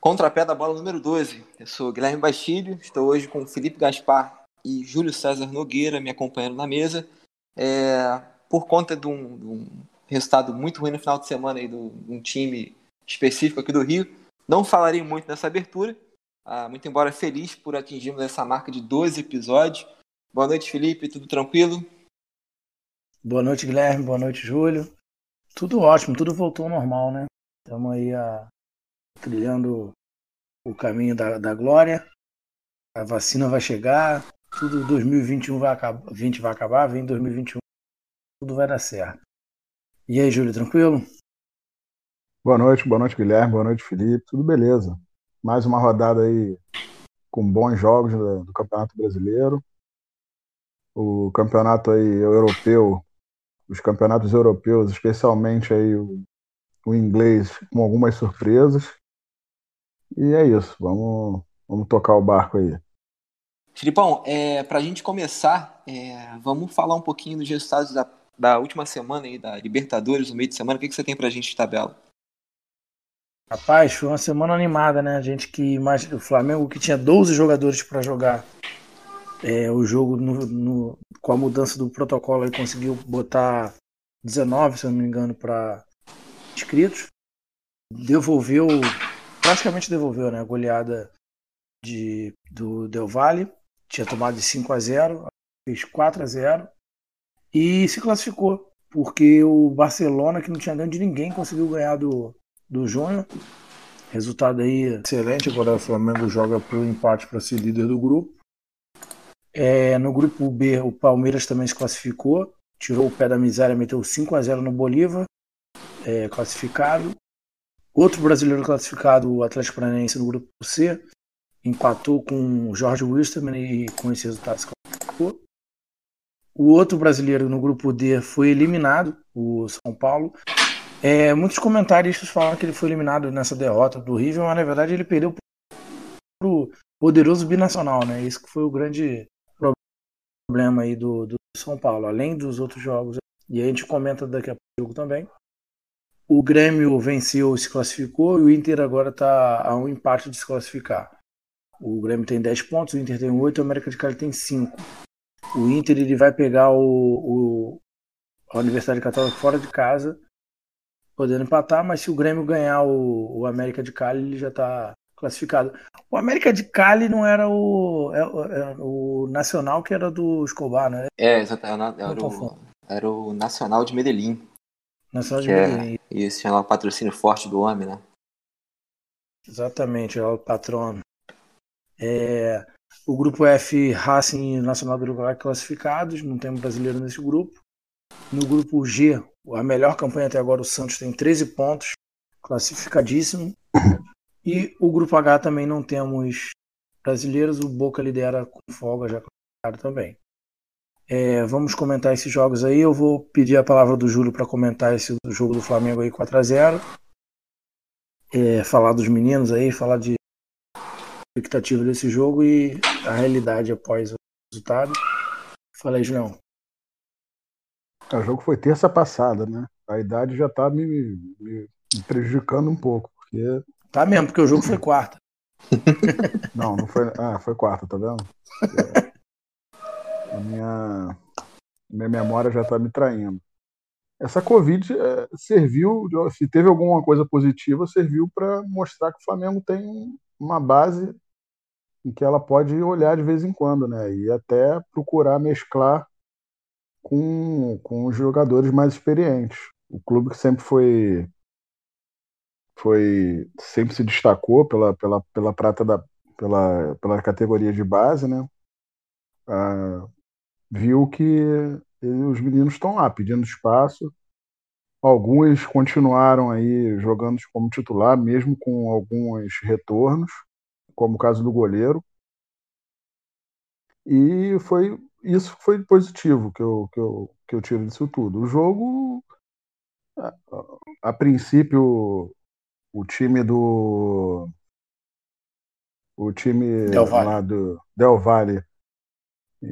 Contrapé da bola número 12. Eu sou Guilherme Bastilho, estou hoje com Felipe Gaspar e Júlio César Nogueira me acompanhando na mesa. É, por conta de um, de um, resultado muito ruim no final de semana aí do, de um time específico aqui do Rio, não falarei muito nessa abertura, ah, muito embora feliz por atingirmos essa marca de 12 episódios. Boa noite, Felipe, tudo tranquilo? Boa noite, Guilherme, boa noite, Júlio. Tudo ótimo, tudo voltou ao normal, né? Estamos aí a, trilhando o caminho da, da glória. A vacina vai chegar, tudo 2021 vai acabar, 20 vai acabar, vem 2021, tudo vai dar certo. E aí, Júlio, tranquilo? Boa noite, boa noite, Guilherme, boa noite, Felipe, tudo beleza. Mais uma rodada aí com bons jogos do, Campeonato Brasileiro. O campeonato aí europeu, os campeonatos europeus, especialmente aí o, o inglês, com algumas surpresas. E é isso, vamos, vamos tocar o barco aí. Filipão, é, para a gente começar, é, vamos falar um pouquinho dos resultados da, da última semana aí, da Libertadores, no meio de semana. O que, que você tem para a gente de tabela? Rapaz, foi uma semana animada, né? A gente que imagina o Flamengo que tinha 12 jogadores para jogar é, o jogo no, no, com a mudança do protocolo aí conseguiu botar 19, se eu não me engano, para inscritos. Devolveu praticamente devolveu né, a goleada de, do Del Valle. Tinha tomado de 5 a 0 fez 4 a 0 e se classificou. Porque o Barcelona, que não tinha ganho de ninguém, conseguiu ganhar do, do Júnior. Resultado aí excelente. Agora o Flamengo joga pro empate para ser líder do grupo. É, no grupo B, o Palmeiras também se classificou. Tirou o pé da miséria, meteu 5 a 0 no Bolívar, é, classificado. Outro brasileiro classificado, o Atlético Paranaense no grupo C, empatou com o Jorge Wilstermann e com esse resultado se classificou. O outro brasileiro no grupo D foi eliminado, o São Paulo. É, muitos comentaristas falam que ele foi eliminado nessa derrota do River, mas na verdade ele perdeu para o poderoso binacional, né? Isso que foi o grande problema aí do, do São Paulo, além dos outros jogos. E a gente comenta daqui a pouco também. O Grêmio venceu e se classificou, e o Inter agora está a um empate de se classificar. O Grêmio tem 10 pontos, o Inter tem 8, o América de Cali tem 5. O Inter ele vai pegar o, o, a Universidade Católica fora de casa, podendo empatar, mas se o Grêmio ganhar o, o América de Cali, ele já está classificado. O América de Cali não era o, é, é, o Nacional que era do Escobar, né? É, exatamente. Era, era, o, era o Nacional de Medellín. Nacional de é, Medellín. E esse tinha lá o patrocínio forte do homem, né? Exatamente, é o patrono. É, o grupo F, Racing e Nacional do Uruguai classificados, não tem brasileiro nesse grupo. No grupo G, a melhor campanha até agora, o Santos tem 13 pontos, classificadíssimo. E o grupo H também não temos brasileiros, o Boca lidera com folga já classificado também. É, vamos comentar esses jogos aí. Eu vou pedir a palavra do Júlio para comentar esse jogo do Flamengo aí 4 a 0 é, Falar dos meninos aí, falar de expectativa desse jogo e a realidade após o resultado. Fala aí, Julião. É, o jogo foi terça passada, né? A idade já tá me, me, me prejudicando um pouco, porque. Tá mesmo, porque o jogo foi quarta. não, não foi. Ah, foi quarta, tá vendo? A minha, minha memória já está me traindo. Essa Covid é, serviu, se teve alguma coisa positiva, serviu para mostrar que o Flamengo tem uma base em que ela pode olhar de vez em quando, né? E até procurar mesclar com, com os jogadores mais experientes. O clube que sempre foi foi sempre se destacou pela, pela, pela prata da pela, pela categoria de base, né? Ah, viu que os meninos estão lá pedindo espaço. Alguns continuaram aí jogando como titular, mesmo com alguns retornos, como o caso do goleiro. E foi isso foi positivo que eu, que eu, que eu tiro disso tudo. O jogo, a, a princípio, o time do. O time Del Valle. lá do Del Valle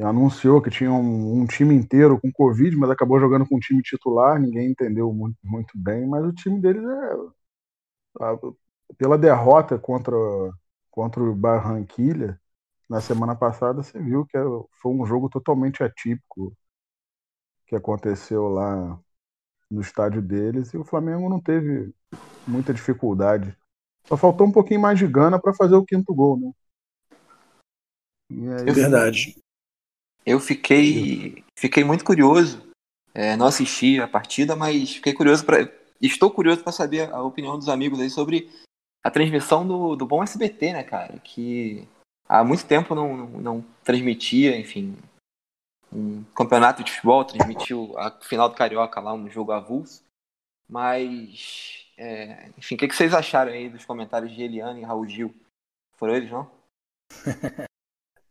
anunciou que tinha um, um, time inteiro com Covid, mas acabou jogando com um time titular, ninguém entendeu muito, muito bem, mas o time deles é. pela derrota contra, contra o Barranquilha na semana passada, você viu que foi um jogo totalmente atípico que aconteceu lá no estádio deles e o Flamengo não teve muita dificuldade. Só faltou um pouquinho mais de gana para fazer o quinto gol, né? é verdade. Eu fiquei, fiquei muito curioso. É, não assisti a partida, mas fiquei curioso para, estou curioso para saber a opinião dos amigos aí sobre a transmissão do, do bom SBT, né, cara? Que há muito tempo não, não, transmitia, enfim, um campeonato de futebol, transmitiu a final do Carioca lá, um jogo avulso. Mas, é, enfim, o que, que, vocês acharam aí dos comentários de Eliane e Raul Gil? Foram eles, não?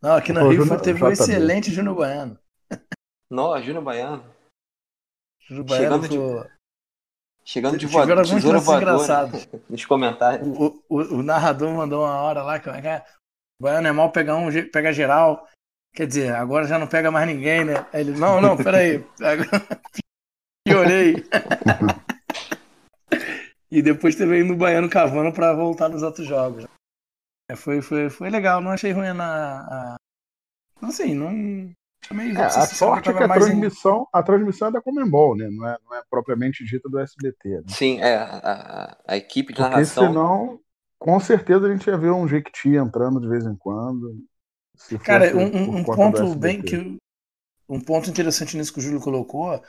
não, aqui no Rio Júnior, teve um excelente Júnior Baiano. Não, Júnior Baiano. Júnior Baiano chegando foi... de, chegando de voador, tesoura voadora nos comentários. O, o, o, narrador mandou uma hora lá, é que é? O Baiano é mal pegar um, pega geral. Quer dizer, agora já não pega mais ninguém, né? Aí ele, não, não, peraí. Piorei. e depois teve no Baiano cavando para voltar nos outros jogos. É, foi, foi, foi legal, não achei ruim na. A... Não sei, não. é, a sorte é que a transmissão, em... a transmissão é da Comembol, né? Não é, não é propriamente dita do SBT. Né? Sim, é. A, a equipe de Porque narração. Senão, com certeza a gente ia ver um Jequiti entrando de vez em quando. Cara, um, um ponto bem que. Um ponto interessante nisso que o Júlio colocou,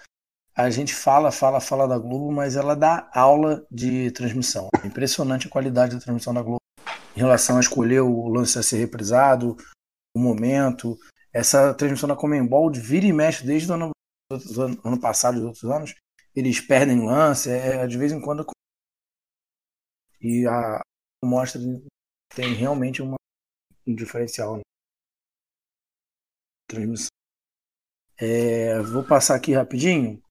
a gente fala, fala, fala da Globo, mas ela dá aula de transmissão. É impressionante a qualidade da transmissão da Globo em relação a escolher o lance a ser reprisado, o momento. Essa transmissão da Comembol vira e mexe desde o ano, ano passado e outros anos. Eles perdem lance, é, de vez em quando. E a mostra tem realmente uma, um diferencial. Né? transmissão. É, vou passar aqui rapidinho.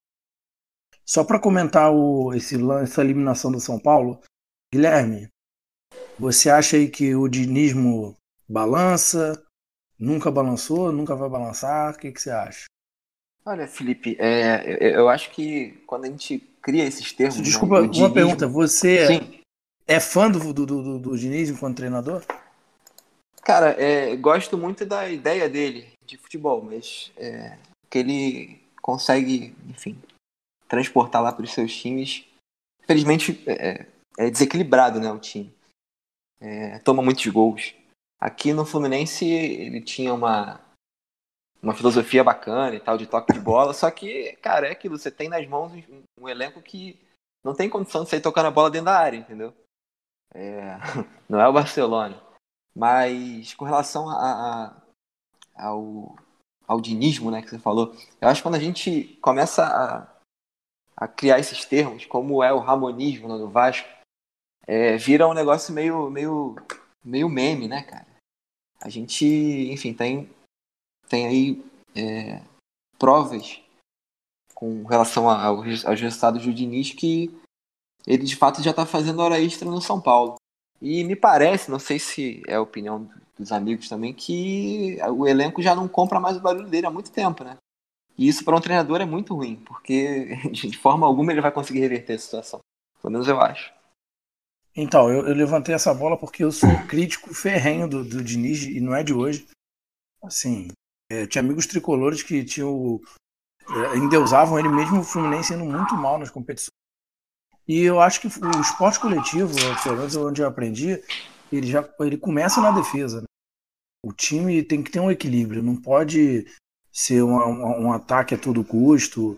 Só para comentar o, esse, essa eliminação do São Paulo, Guilherme, você acha aí que o dinismo balança? Nunca balançou? Nunca vai balançar? O que, que você acha? Olha, Felipe, é, eu acho que quando a gente cria esses termos. Né, Desculpa, uma dinismo... pergunta. Você Sim. é fã do, do, do, do Diniz enquanto treinador? Cara, é, gosto muito da ideia dele de futebol, mas é, que ele consegue, enfim, transportar lá para os seus times. Infelizmente é, é, desequilibrado, né, o time. É, toma muitos gols. Aqui no Fluminense ele tinha uma uma filosofia bacana e tal de toque de bola, só que, cara, é aquilo, você tem nas mãos um, elenco que não tem condição de sair tocando a bola dentro da área, entendeu? É, não é o Barcelona. Mas com relação a, a, ao, ao dinismo, né, que você falou, eu acho que quando a gente começa a, a criar esses termos, como é o ramonismo no né, Vasco, é, vira um negócio meio, meio, meio meme, né, cara? A gente, enfim, tem, tem aí é, provas com relação aos resultados do Diniz que ele de fato já está fazendo hora extra no São Paulo. E me parece, não sei se é a opinião dos amigos também, que o elenco já não compra mais o barulho dele há muito tempo, né? E isso para um treinador é muito ruim, porque de forma alguma ele vai conseguir reverter a situação. Pelo menos eu acho. Então, eu, eu levantei essa bola porque eu sou crítico ferrenho do, do Diniz, e não é de hoje. Assim, é, tinha amigos tricolores que tinham. É, endeusavam ele mesmo o Fluminense indo muito mal nas competições. E eu acho que o esporte coletivo, pelo menos onde eu aprendi, ele já ele começa na defesa. Né? O time tem que ter um equilíbrio, não pode ser um, um, um ataque a todo custo.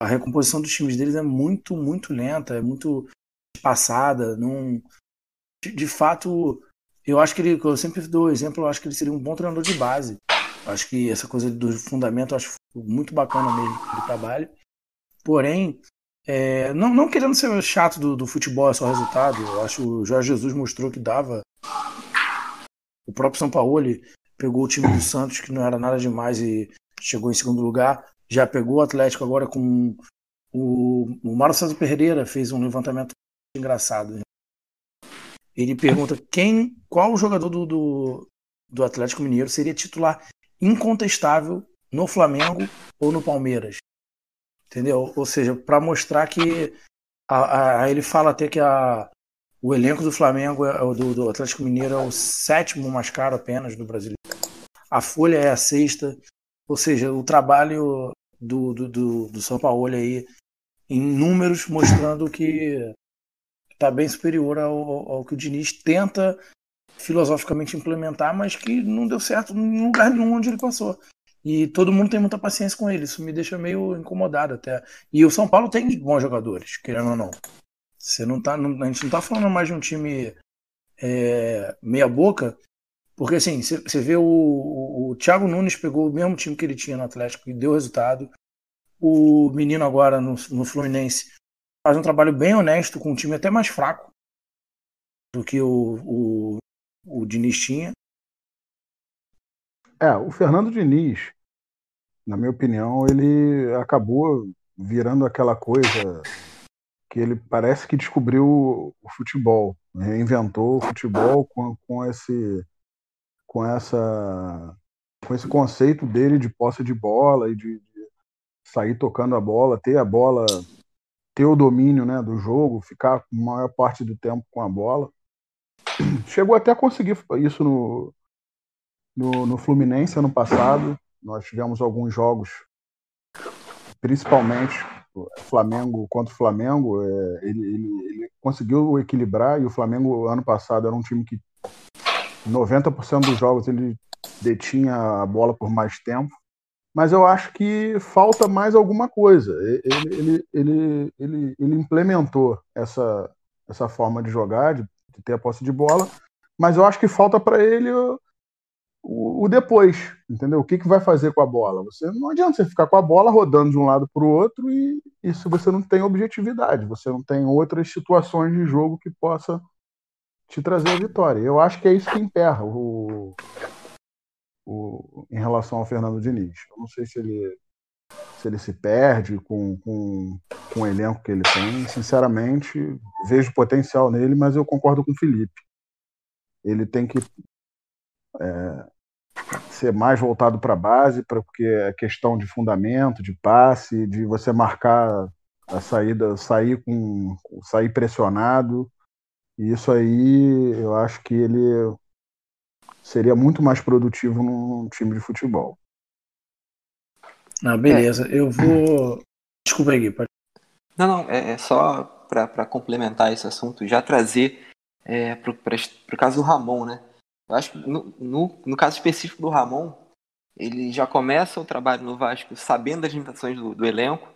A recomposição dos times deles é muito, muito lenta, é muito espaçada. Não... De, fato, eu acho que ele, eu sempre dou exemplo, eu acho que ele seria um bom treinador de base. Eu acho que essa coisa do fundamento eu acho muito bacana mesmo do trabalho. Porém, é, não, não, querendo ser chato do, do, futebol, é só resultado. Eu acho que o Jorge Jesus mostrou que dava. O próprio São Paulo pegou o time do Santos, que não era nada demais, e chegou em segundo lugar. Já pegou o Atlético agora com. O, o Mário César Pereira fez um levantamento engraçado. Ele pergunta quem, qual jogador do, do, do Atlético Mineiro seria titular incontestável no Flamengo ou no Palmeiras. Entendeu? Ou seja, para mostrar que. A, a, ele fala até que a, O elenco do Flamengo, é, do, do Atlético Mineiro, é o sétimo mais caro apenas do Brasil. A folha é a sexta. Ou seja, o trabalho do, do, do, do São Paulo aí em números mostrando que está bem superior ao, ao que o Diniz tenta filosoficamente implementar, mas que não deu certo em lugar nenhum onde ele passou. E todo mundo tem muita paciência com ele. Isso me deixa meio incomodado até. E o São Paulo tem bons jogadores, querendo ou não. Você não tá, não, a gente não tá falando mais de um time é, meia boca, porque assim, você vê o, o, o, Thiago Nunes pegou o mesmo time que ele tinha no Atlético e deu resultado. O menino agora no, no Fluminense faz um trabalho bem honesto com um time até mais fraco do que o, o, o Diniz tinha. É, o Fernando Diniz, na minha opinião, ele acabou virando aquela coisa que ele parece que descobriu o futebol, reinventou o futebol com, com esse com essa com esse conceito dele de posse de bola e de, de, sair tocando a bola, ter a bola, ter o domínio né, do jogo, ficar a maior parte do tempo com a bola. Chegou até a conseguir isso no, no, no Fluminense ano passado. Nós tivemos alguns jogos, principalmente Flamengo contra o Flamengo, é, ele, ele, ele, conseguiu equilibrar e o Flamengo ano passado era um time que 90% dos jogos ele detinha a bola por mais tempo. Mas eu acho que falta mais alguma coisa. Ele, ele, ele, ele, implementou essa, essa forma de jogar, de, ter a posse de bola, mas eu acho que falta para ele o, o, depois, entendeu? O que, que vai fazer com a bola? Você não adianta você ficar com a bola rodando de um lado para o outro e isso você não tem objetividade, você não tem outras situações de jogo que possa te trazer a vitória. Eu acho que é isso que emperra o, o, em relação ao Fernando Diniz. Eu não sei se ele se ele se perde com, com, com o elenco que ele tem. Sinceramente, vejo potencial nele, mas eu concordo com o Felipe. Ele tem que é, ser mais voltado para a base, porque é questão de fundamento, de passe, de você marcar a saída, sair com sair pressionado. E isso aí eu acho que ele seria muito mais produtivo num time de futebol. Não, beleza. É. Eu vou. Desculpa aí, pode. Não, não, é, é só para complementar esse assunto, já trazer é, para o caso do Ramon, né? Eu acho que no, no, no, caso específico do Ramon, ele já começa o trabalho no Vasco sabendo das limitações do, do elenco,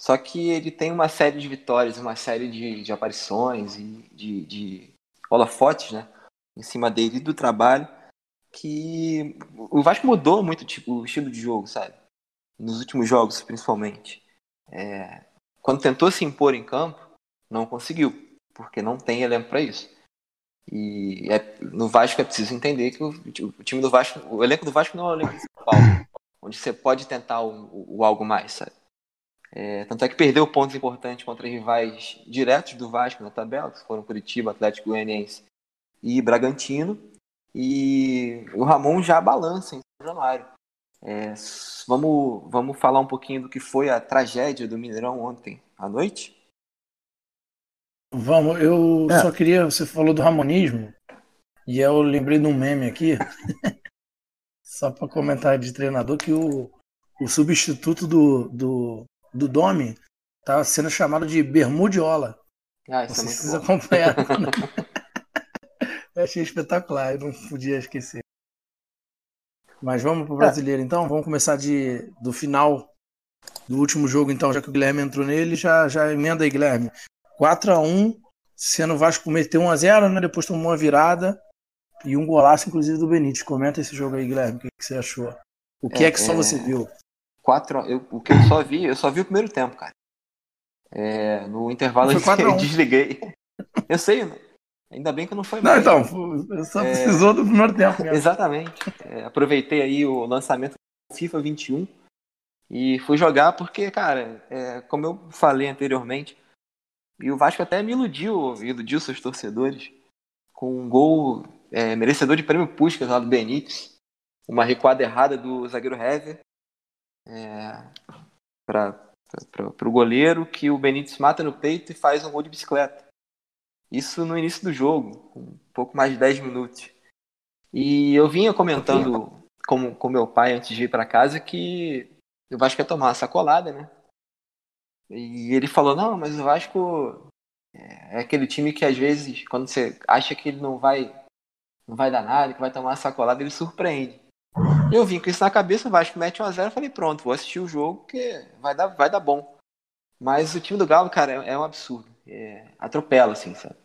só que ele tem uma série de vitórias, uma série de, de aparições e de, de holofotes, né? Em cima dele do trabalho, que o Vasco mudou muito tipo, o estilo de jogo, sabe? Nos últimos jogos, principalmente. É, quando tentou se impor em campo, não conseguiu, porque não tem elenco para isso. E é, no Vasco é preciso entender que o, o, time do Vasco, o elenco do Vasco não é o elenco principal, onde você pode tentar o, o algo mais, sabe? É, tanto é que perdeu pontos importantes contra rivais diretos do Vasco na tabela, que foram Curitiba, Atlético Goianiense e Bragantino. E o Ramon já balança em São Januário. É, vamos, vamos falar um pouquinho do que foi a tragédia do Mineirão ontem à noite? Vamos, eu é. só queria. Você falou do Ramonismo, e eu lembrei de um meme aqui, só para comentar de treinador, que o, o substituto do, do, do Domi tá sendo chamado de Bermudiola. Ah, isso Não sei é vocês acompanharam. eu achei espetacular, eu não podia esquecer. Mas vamos pro brasileiro então? Vamos começar de, do final do último jogo, então, já que o Guilherme entrou nele, já, já emenda aí, Guilherme. 4 a 1 sendo o Vasco meteu 1 a 0 né? Depois tomou uma virada e um golaço, inclusive, do Benítez. Comenta esse jogo aí, Guilherme. O que, que você achou? O que é, é que só é... você viu? Quatro, eu, o que eu só vi, eu só vi o primeiro tempo, cara. É, no intervalo eu desliguei. Eu sei, né? Ainda bem que não foi mais. Não, então, só é... precisou do primeiro tempo. Mesmo. Exatamente. É, aproveitei aí o lançamento do FIFA 21 e fui jogar porque, cara, é, como eu falei anteriormente, e o Vasco até me iludiu, iludiu seus torcedores, com um gol é, merecedor de prêmio Puskas lá do Benítez. Uma recuada errada do zagueiro Hever é, para o goleiro, que o Benítez mata no peito e faz um gol de bicicleta. Isso no início do jogo, um pouco mais de 10 minutos. E eu vinha comentando com, com meu pai antes de ir para casa que o Vasco ia tomar uma sacolada, né? E ele falou: não, mas o Vasco é aquele time que às vezes, quando você acha que ele não vai, não vai dar nada, que vai tomar uma sacolada, ele surpreende. Eu vim com isso na cabeça, o Vasco mete 1x0, falei, pronto, vou assistir o jogo que vai dar, vai dar bom. Mas o time do Galo, cara, é, é um absurdo. É, atropela, assim, sabe?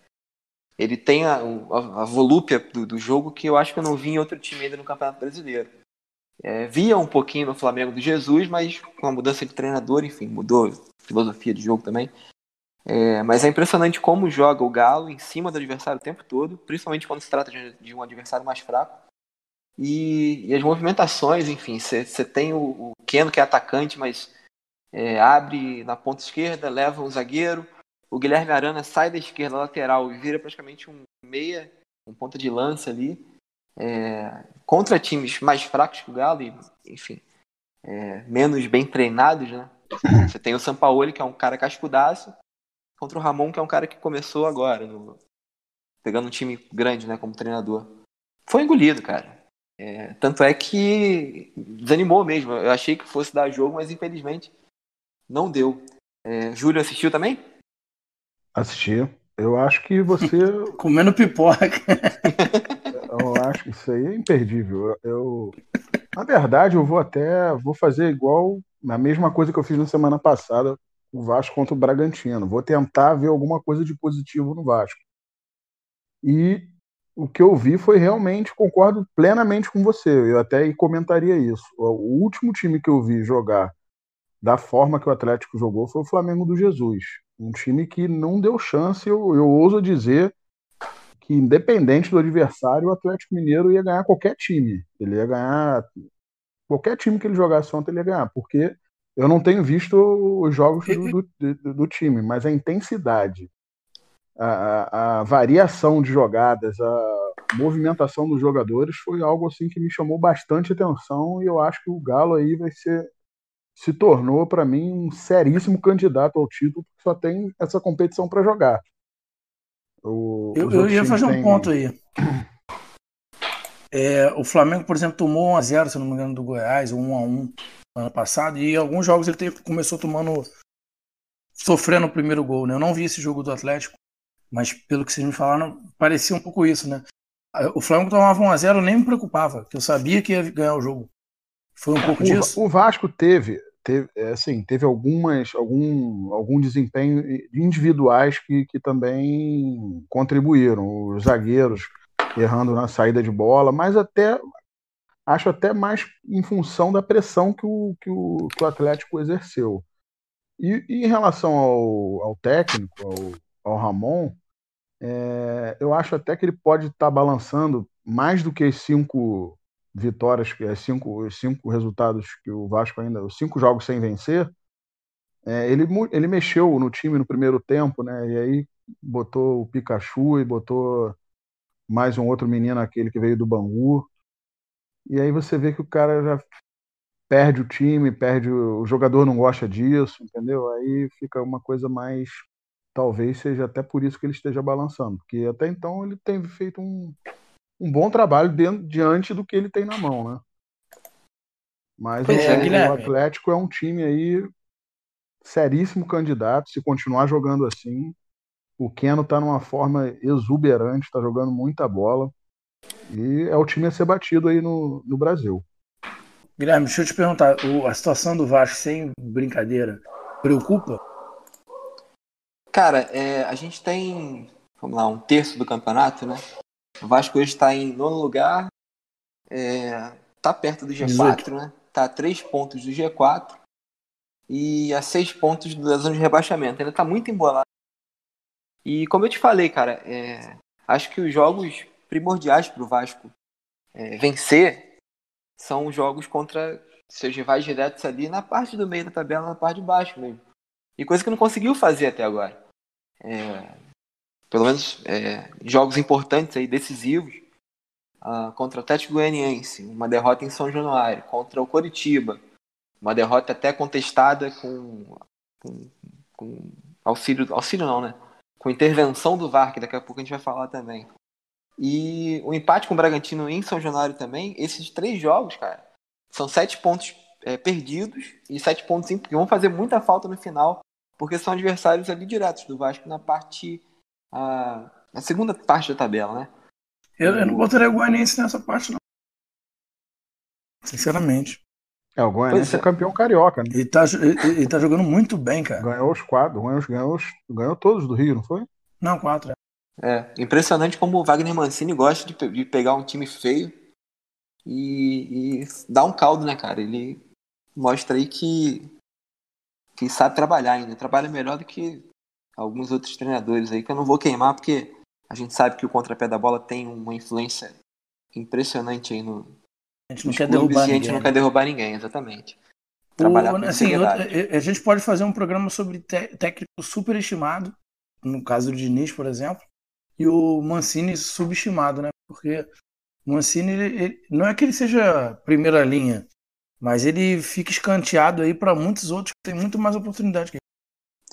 Ele tem a, a, a volúpia do, do, jogo que eu acho que eu não vi em outro time ainda no Campeonato Brasileiro. É, via um pouquinho no Flamengo do Jesus, mas com a mudança de treinador, enfim, mudou filosofia de jogo também. É, mas é impressionante como joga o Galo em cima do adversário o tempo todo, principalmente quando se trata de, de um adversário mais fraco. E, e as movimentações, enfim, você tem o, o, Keno que é atacante, mas é, abre na ponta esquerda, leva um zagueiro. O Guilherme Arana sai da esquerda lateral e vira praticamente um meia, um ponta de lança ali. É, contra times mais fracos que o Galo, e, enfim, é, menos bem treinados, né? Você tem o Sampaoli, que é um cara cascudaço, contra o Ramon, que é um cara que começou agora, no, pegando um time grande, né, como treinador. Foi engolido, cara. É, tanto é que desanimou mesmo. Eu achei que fosse dar jogo, mas infelizmente não deu. É, Júlio assistiu também? Assisti. Eu acho que você. Comendo pipoca. eu acho que isso aí é imperdível. Eu, na verdade, eu vou até vou fazer igual a mesma coisa que eu fiz na semana passada, o Vasco contra o Bragantino. Vou tentar ver alguma coisa de positivo no Vasco. E o que eu vi foi realmente, concordo plenamente com você, eu até comentaria isso. O último time que eu vi jogar da forma que o Atlético jogou foi o Flamengo do Jesus. Um time que não deu chance, eu, eu ouso dizer que, independente do adversário, o Atlético Mineiro ia ganhar qualquer time. Ele ia ganhar. Qualquer time que ele jogasse ontem, ele ia ganhar, porque eu não tenho visto os jogos do, do, do time, mas a intensidade, a, a, variação de jogadas, a movimentação dos jogadores foi algo assim que me chamou bastante atenção e eu acho que o Galo aí vai ser se tornou para mim um seríssimo candidato ao título porque só tem essa competição para jogar. O, eu, eu ia fazer um tem... ponto aí. É, o Flamengo, por exemplo, tomou 1 a 0 se não me engano, do Goiás, 1 a 1 ano passado, e alguns jogos ele começou tomando sofrendo o primeiro gol, né? Eu não vi esse jogo do Atlético, mas pelo que vocês me falaram, parecia um pouco isso, né? O Flamengo tomava 1x0, nem me preocupava, porque eu sabia que ia ganhar o jogo. Foi um pouco o, disso? O Vasco teve, teve, é, assim, teve algumas, algum, algum desempenho individuais que, que também contribuíram. Os zagueiros errando na saída de bola, mas até acho até mais em função da pressão que o, que o, que o Atlético exerceu. E, e em relação ao, ao técnico, ao, ao Ramon, é, eu acho até que ele pode estar tá balançando mais do que cinco vitórias, que as cinco, os cinco resultados que o Vasco ainda, os cinco jogos sem vencer. É, ele, ele mexeu no time no primeiro tempo, né? E aí botou o Pikachu e botou mais um outro menino, aquele que veio do Bangu. E aí você vê que o cara já perde o time, perde o, o jogador não gosta disso, entendeu? Aí fica uma coisa mais talvez seja até por isso que ele esteja balançando, porque até então ele tem feito um, um bom trabalho dentro, diante do que ele tem na mão, né? Mas o, é, o, Atlético é um time aí seríssimo candidato, se continuar jogando assim. O Keno tá numa forma exuberante, tá jogando muita bola. E é o time a ser batido aí no, no Brasil. Guilherme, deixa eu te perguntar, o, a situação do Vasco, sem brincadeira, preocupa? Cara, é, a gente tem, vamos lá, um terço do campeonato, né? O Vasco hoje está em nono lugar, é, tá perto do G4, né? Tá a três pontos do G4 e a seis pontos da zona de rebaixamento. Ainda tá muito embolado. E como eu te falei, cara, é, acho que os jogos primordiais para o Vasco é, vencer são os jogos contra seus rivais diretos ali na parte do meio da tabela, na parte de baixo mesmo. E coisa que não conseguiu fazer até agora é, pelo menos é, jogos importantes aí, decisivos, uh, contra o Atlético Goianiense, uma derrota em São Januário, contra o Coritiba, uma derrota até contestada com, com, com auxílio, auxílio não, né? com intervenção do VAR, que daqui a pouco a gente vai falar também. E o empate com o Bragantino em São Januário também, esses três jogos, cara, são sete pontos é, perdidos e sete pontos que vão fazer muita falta no final, porque são adversários ali diretos do Vasco na parte. A, a segunda parte da tabela, né? Eu, eu não botaria o Guanense nessa parte, não. Sinceramente. É, o Goianiense é. é campeão carioca, né? Ele tá, ele, ele tá jogando muito bem, cara. Ganhou os quatro, ganhou, ganhou, ganhou todos do Rio, não foi? Não, quatro. É, é impressionante como o Wagner Mancini gosta de, de pegar um time feio e, e dar um caldo, né, cara? Ele mostra aí que, que sabe trabalhar ainda. Trabalha melhor do que alguns outros treinadores aí, que eu não vou queimar, porque a gente sabe que o contrapé da bola tem uma influência impressionante aí no, a gente não quer derrubar ninguém. A gente não quer derrubar ninguém, exatamente. Trabalhar o, assim, a gente pode fazer um programa sobre técnico superestimado, no caso do Diniz, por exemplo, e o Mancini subestimado, né? Porque o Mancini, ele, ele, não é que ele seja primeira linha, mas ele fica escanteado aí para muitos outros que têm muito mais oportunidade que ele.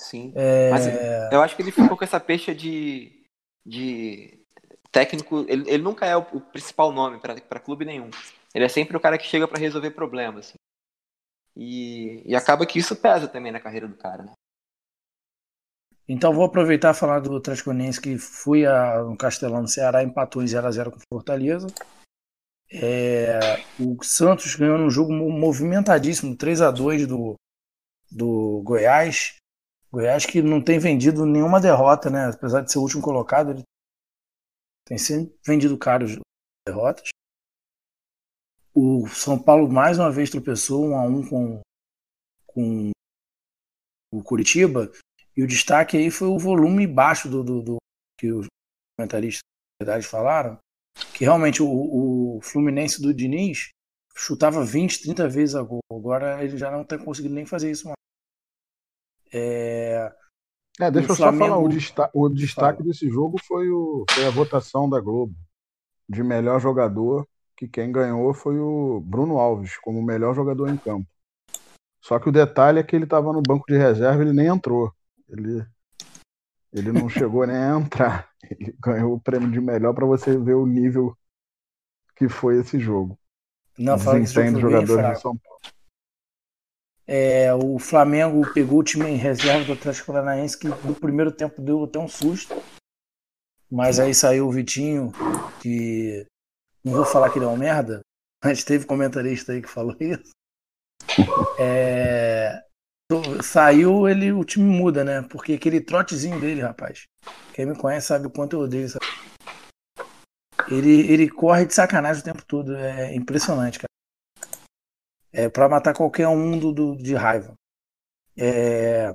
Sim. É... Mas eu acho que ele ficou com essa peixe de, de técnico. Ele, ele nunca é o, o principal nome para clube nenhum. Ele é sempre o cara que chega para resolver problemas. Assim. E, e acaba que isso pesa também na carreira do cara, né? Então vou aproveitar e falar do Atlético que fui a, no Castelão no Ceará, empatou em 0x0 com Fortaleza. É, o Santos ganhou num jogo movimentadíssimo, 3 a 2 do, do Goiás. Goiás que não tem vendido nenhuma derrota, né? Apesar de ser o último colocado, ele tem sempre vendido caros derrotas. O São Paulo mais uma vez tropeçou um a um com, com o Curitiba. E o destaque aí foi o volume baixo do, do, do que os comentaristas verdade falaram. Que realmente o, o Fluminense do Diniz chutava 20, 30 vezes a gol. Agora ele já não está conseguindo nem fazer isso mais. É, é deixa eu Flamengo... só falar, o, desta o destaque Fala. desse jogo foi, o, foi a votação da Globo de melhor jogador que quem ganhou foi o Bruno Alves, como o melhor jogador em campo. Só que o detalhe é que ele estava no banco de reserva ele nem entrou. Ele, ele não chegou nem a entrar. Ele ganhou o prêmio de melhor para você ver o nível que foi esse jogo. Não, Desempenho dos jogadores de São Paulo. É, o Flamengo pegou o time em reserva do Atlético Paranaense que no primeiro tempo deu até um susto. Mas aí saiu o Vitinho, que não vou falar que ele é um merda, mas teve comentarista aí que falou isso. É, saiu, ele, o time muda, né? Porque aquele trotezinho dele, rapaz. Quem me conhece sabe o quanto eu odeio isso. Ele, ele corre de sacanagem o tempo todo. É impressionante, cara. É pra matar qualquer um do, do de raiva. É,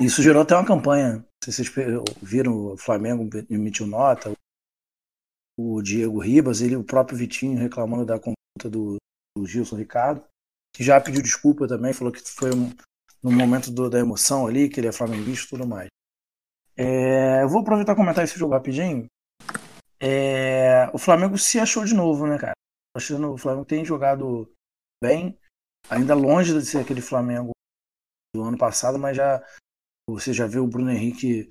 isso gerou até uma campanha. Se vocês viram, o Flamengo emitiu nota, o Diego Ribas, ele o próprio Vitinho reclamando da conduta do, do Gilson Ricardo, que já pediu desculpa também, falou que foi um, no momento do, da emoção ali, que ele é flamenguista e tudo mais. É, eu vou aproveitar e comentar esse jogo rapidinho. É, o Flamengo se achou de novo, né, cara? Achando, o Flamengo tem jogado bem, ainda longe de ser aquele Flamengo do ano passado, mas já você já viu o Bruno Henrique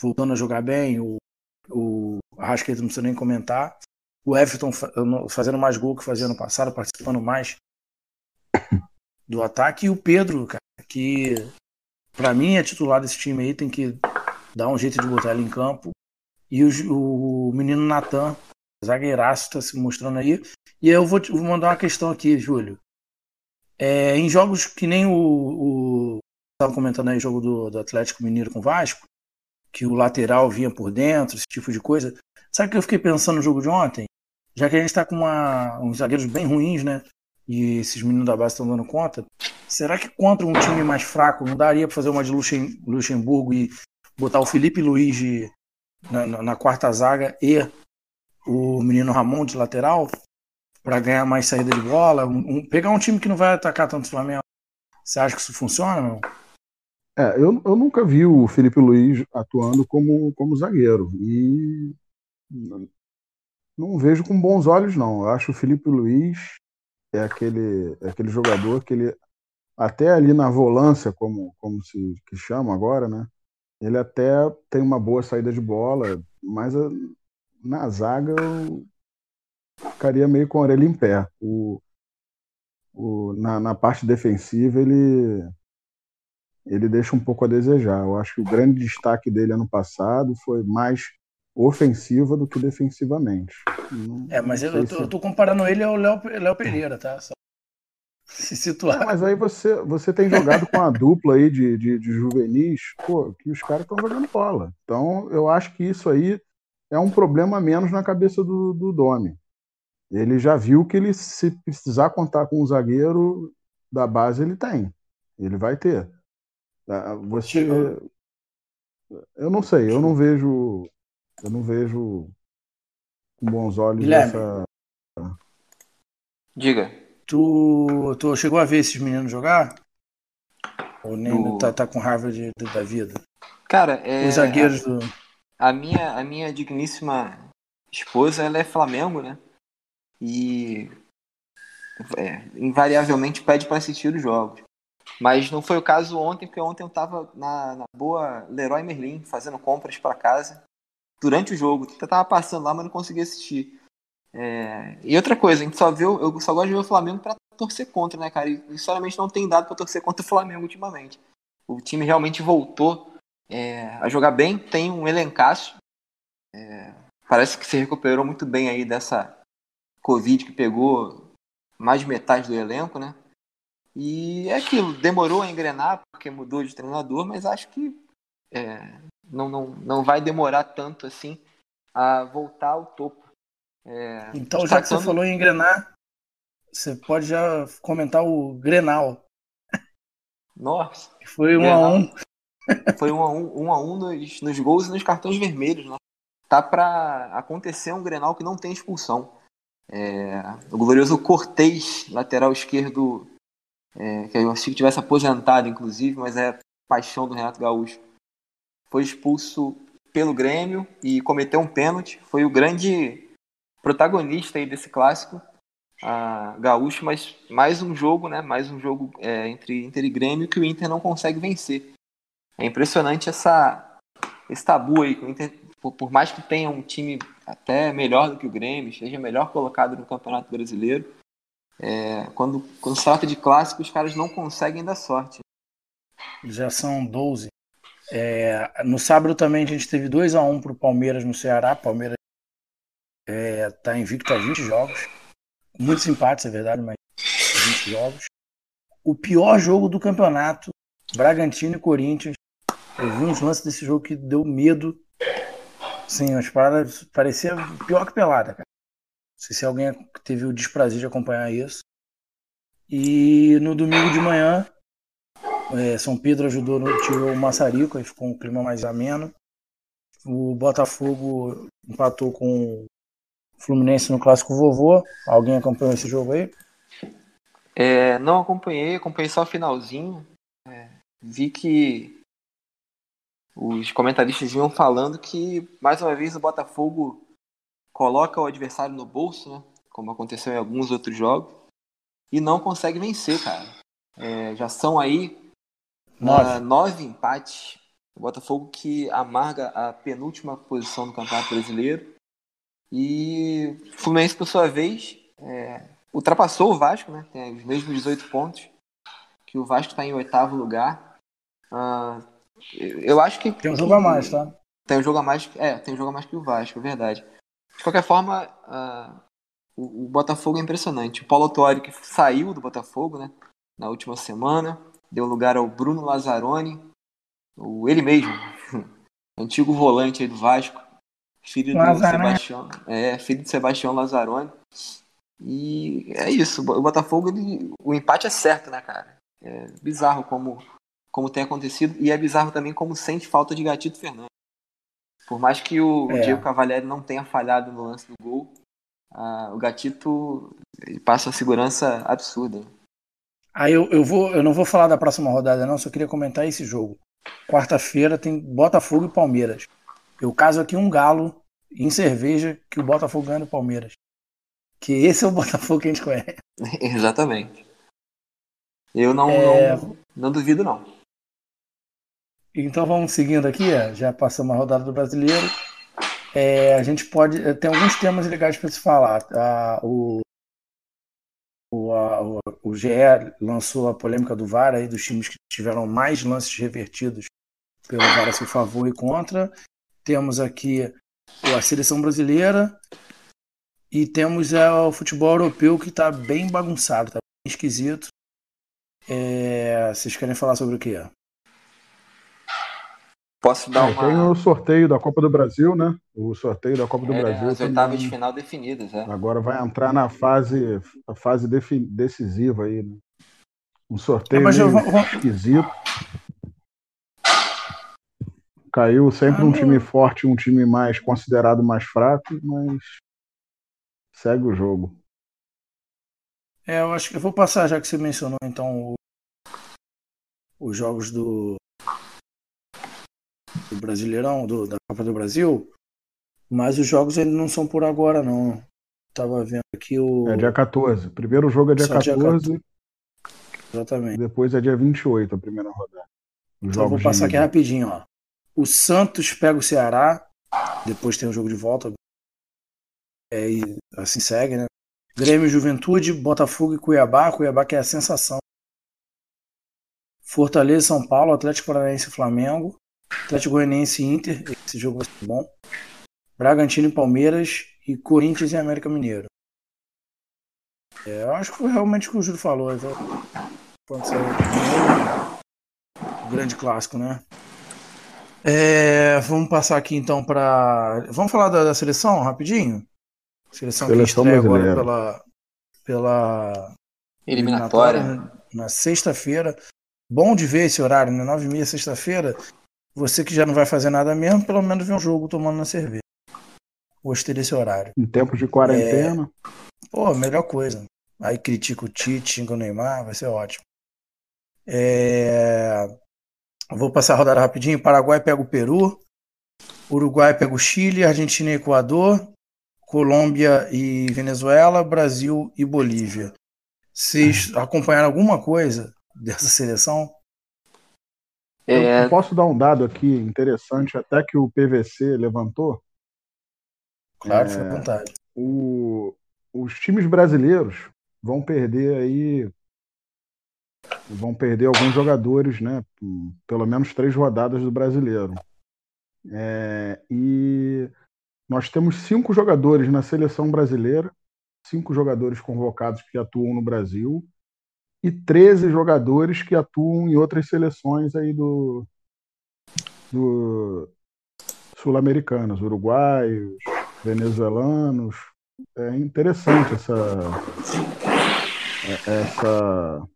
voltando a jogar bem, o o Arrascaeta não precisa nem comentar. O Everton fazendo mais gol que fazia no passado, participando mais do ataque. E o Pedro, cara, que para mim é titular desse time aí, tem que dar um jeito de botar ele em campo. E o, o menino Natan, zagueiraço, está se mostrando aí. E eu vou, vou mandar uma questão aqui, Júlio. É, em jogos que nem o. Estava comentando aí o jogo do, do Atlético Mineiro com o Vasco, que o lateral vinha por dentro, esse tipo de coisa. Sabe o que eu fiquei pensando no jogo de ontem? Já que a gente está com uma, uns zagueiros bem ruins, né? E esses meninos da base estão dando conta. Será que contra um time mais fraco não daria para fazer uma de Luxemburgo e botar o Felipe Luiz de, na, na, quarta zaga e o menino Ramon de lateral para ganhar mais saída de bola? Um, pegar um time que não vai atacar tanto o Flamengo. Você acha que isso funciona? Não? É, eu, eu nunca vi o Felipe Luiz atuando como, como zagueiro. E não vejo com bons olhos, não. Eu acho o Felipe Luiz é aquele, é aquele jogador que ele, até ali na volância, como, como se que chama agora, né? ele até tem uma boa saída de bola, mas a, na zaga eu ficaria meio com a orelha em pé. O, o, na, na parte defensiva ele ele deixa um pouco a desejar. Eu acho que o grande destaque dele ano passado foi mais ofensiva do que defensivamente. Não, é, mas eu, tô, se... eu, tô, comparando ele ao Léo Pereira, tá? Só se situar. É, mas aí você, você tem jogado com a dupla aí de, de, de juvenis, pô, que os caras estão jogando bola. Então, eu acho que isso aí é um problema menos na cabeça do, do Domi. Ele já viu que ele, se precisar contar com um zagueiro da base, ele tem. Ele vai ter. Ah, você. Eu não sei, eu não vejo. Eu não vejo com bons olhos Guilherme. essa. Diga. Tu, tu chegou a ver esses meninos jogar? Ou nem do... tá, tá com raiva de, de, da vida? Cara, é. Os zagueiros do. A minha, a minha digníssima esposa, ela é Flamengo, né? E. É, invariavelmente pede para assistir os jogos. Mas não foi o caso ontem, porque ontem eu estava na, na, boa Leroy Merlin, fazendo compras para casa durante o jogo. Eu tava passando lá, mas não consegui assistir. É... E outra coisa, a gente só viu, eu só gosto de ver o Flamengo para torcer contra, né, cara? E sinceramente não tem dado para torcer contra o Flamengo ultimamente. O time realmente voltou é, a jogar bem, tem um elencaço. É, parece que se recuperou muito bem aí dessa Covid que pegou mais de metade do elenco, né? E é aquilo, demorou a engrenar porque mudou de treinador, mas acho que é, não, não, não vai demorar tanto assim a voltar ao topo. É, então, já que você falou em engrenar, você pode já comentar o Grenal. Nossa. Foi um Grenal. a um. Foi um a um, um, a um nos, nos gols e nos cartões vermelhos. Né? Tá para acontecer um Grenal que não tem expulsão. É, o glorioso Cortez, lateral esquerdo é, que eu achei que tivesse aposentado, inclusive, mas é paixão do Renato Gaúcho. Foi expulso pelo Grêmio e cometeu um pênalti. Foi o grande protagonista aí desse clássico, Gaúcho, mas mais um jogo, né? Mais um jogo é, entre Inter e Grêmio que o Inter não consegue vencer. É impressionante essa, esse tabu aí por, mais que tenha um time até melhor do que o Grêmio, esteja melhor colocado no Campeonato Brasileiro, é, quando, quando se trata de clássico, os caras não conseguem dar sorte. Já são 12. É, no sábado também a gente teve 2 a 1 para o Palmeiras no Ceará. Palmeiras está é, tá invicto a 20 jogos. Muitos empates, é verdade, mas 20 jogos. O pior jogo do campeonato, Bragantino e Corinthians. Eu vi uns lances desse jogo que deu medo. Sim, as paradas parecia pior que pelada, cara sei se alguém teve o desprazer de acompanhar isso. E no domingo de manhã, é, São Pedro ajudou, no, tirou o Massarico, aí ficou um clima mais ameno. O Botafogo empatou com o Fluminense no Clássico Vovô. Alguém acompanhou esse jogo aí? É, não acompanhei, acompanhei só o finalzinho. É, vi que os comentaristas vinham falando que, mais uma vez, o Botafogo coloca o adversário no bolso, né? Como aconteceu em alguns outros jogos, e não consegue vencer, cara. É, já são aí nove. Uh, nove empates. O Botafogo que amarga a penúltima posição no Campeonato Brasileiro. E o Fluminense, por sua vez, é, ultrapassou o Vasco, né? Tem os mesmos 18 pontos. Que o Vasco está em oitavo lugar. Uh, eu acho que. Tem um jogo a mais, tá? Tem um jogo a mais. É, tem um jogo a mais que o Vasco, é verdade. De qualquer forma, uh, o, o, Botafogo é impressionante. O Paulo Autori, que saiu do Botafogo né, na última semana, deu lugar ao Bruno Lazzaroni, o, ele mesmo, antigo volante do Vasco, filho do Sebastião, é, filho de Sebastião Lazzaroni. E é isso, o Botafogo, ele, o empate é certo, né, cara? É bizarro como, como tem acontecido, e é bizarro também como sente falta de Gatito Fernandes. Por mais que o, é. Diego Cavalieri não tenha falhado no lance do gol, o Gatito passa uma segurança absurda. Aí eu, eu, vou, eu não vou falar da próxima rodada, não, só queria comentar esse jogo. Quarta-feira tem Botafogo e Palmeiras. Eu caso aqui um galo em cerveja que o Botafogo ganha do Palmeiras. Que esse é o Botafogo que a gente conhece. Exatamente. Eu não, é... não, não duvido, não. Então vamos seguindo aqui, já passamos a rodada do brasileiro. É, a gente pode. Eh, tem alguns temas legais para se falar. O, o, a, o, o GE lançou a polêmica do VAR aí, dos times que tiveram mais lances revertidos pelo VAR a seu favor e contra. Temos aqui a seleção brasileira e temos é, o futebol europeu que está bem bagunçado, está bem esquisito. É, vocês querem falar sobre o que? Posso dar é, uma. Tem o sorteio da Copa do Brasil, né? O sorteio da Copa do é, Brasil. As oitavas de final definidas, é. Agora vai entrar na fase, a fase decisiva aí, né? Um sorteio é, vou... esquisito. Caiu sempre ah, um time forte, um time mais considerado mais fraco, mas segue o jogo. É, eu acho que eu vou passar, já que você mencionou então o... os jogos do do Brasileirão, do, da Copa do Brasil, mas os jogos eles não são por agora, não. Tava vendo aqui o. É dia 14. primeiro jogo é dia Só 14. Dia 14. Exatamente. Depois é dia 28 a primeira rodada. então vou passar aqui rapidinho, ó. O Santos pega o Ceará, depois tem o jogo de volta. É, e assim segue, né? Grêmio Juventude, Botafogo e Cuiabá. Cuiabá que é a sensação. Fortaleza São Paulo, Atlético Paranaense e Flamengo. Atlético Goianiense e Inter, esse jogo vai ser bom. Bragantino e Palmeiras e Corinthians e América Mineiro. É, eu acho que foi realmente o que o Júlio falou. Então, pode ser um grande clássico, né? É, vamos passar aqui então para. Vamos falar da, da, seleção rapidinho? Seleção, seleção que estreia agora pela, pela eliminatória, eliminatória na sexta-feira. Bom de ver esse horário, né? 9h30 sexta-feira. Você que já não vai fazer nada mesmo, pelo menos ver um jogo tomando na cerveja. Gostei desse horário. Em tempo de quarentena. É... Pô, melhor coisa. Aí critica o Tite, xinga o Neymar, vai ser ótimo. É... Vou passar a rodada rapidinho. Paraguai pega o Peru. Uruguai pega o Chile, Argentina e Equador, Colômbia e Venezuela, Brasil e Bolívia. Vocês acompanharam alguma coisa dessa seleção? É... Eu posso dar um dado aqui interessante, até que o PVC levantou. Claro, é, à vontade. O, os times brasileiros vão perder aí. Vão perder alguns jogadores, né? Pelo menos três rodadas do brasileiro. É, e nós temos cinco jogadores na seleção brasileira, cinco jogadores convocados que atuam no Brasil, e 13 jogadores que atuam em outras seleções aí do, do sul-americanas, uruguaios, venezuelanos. É interessante essa essa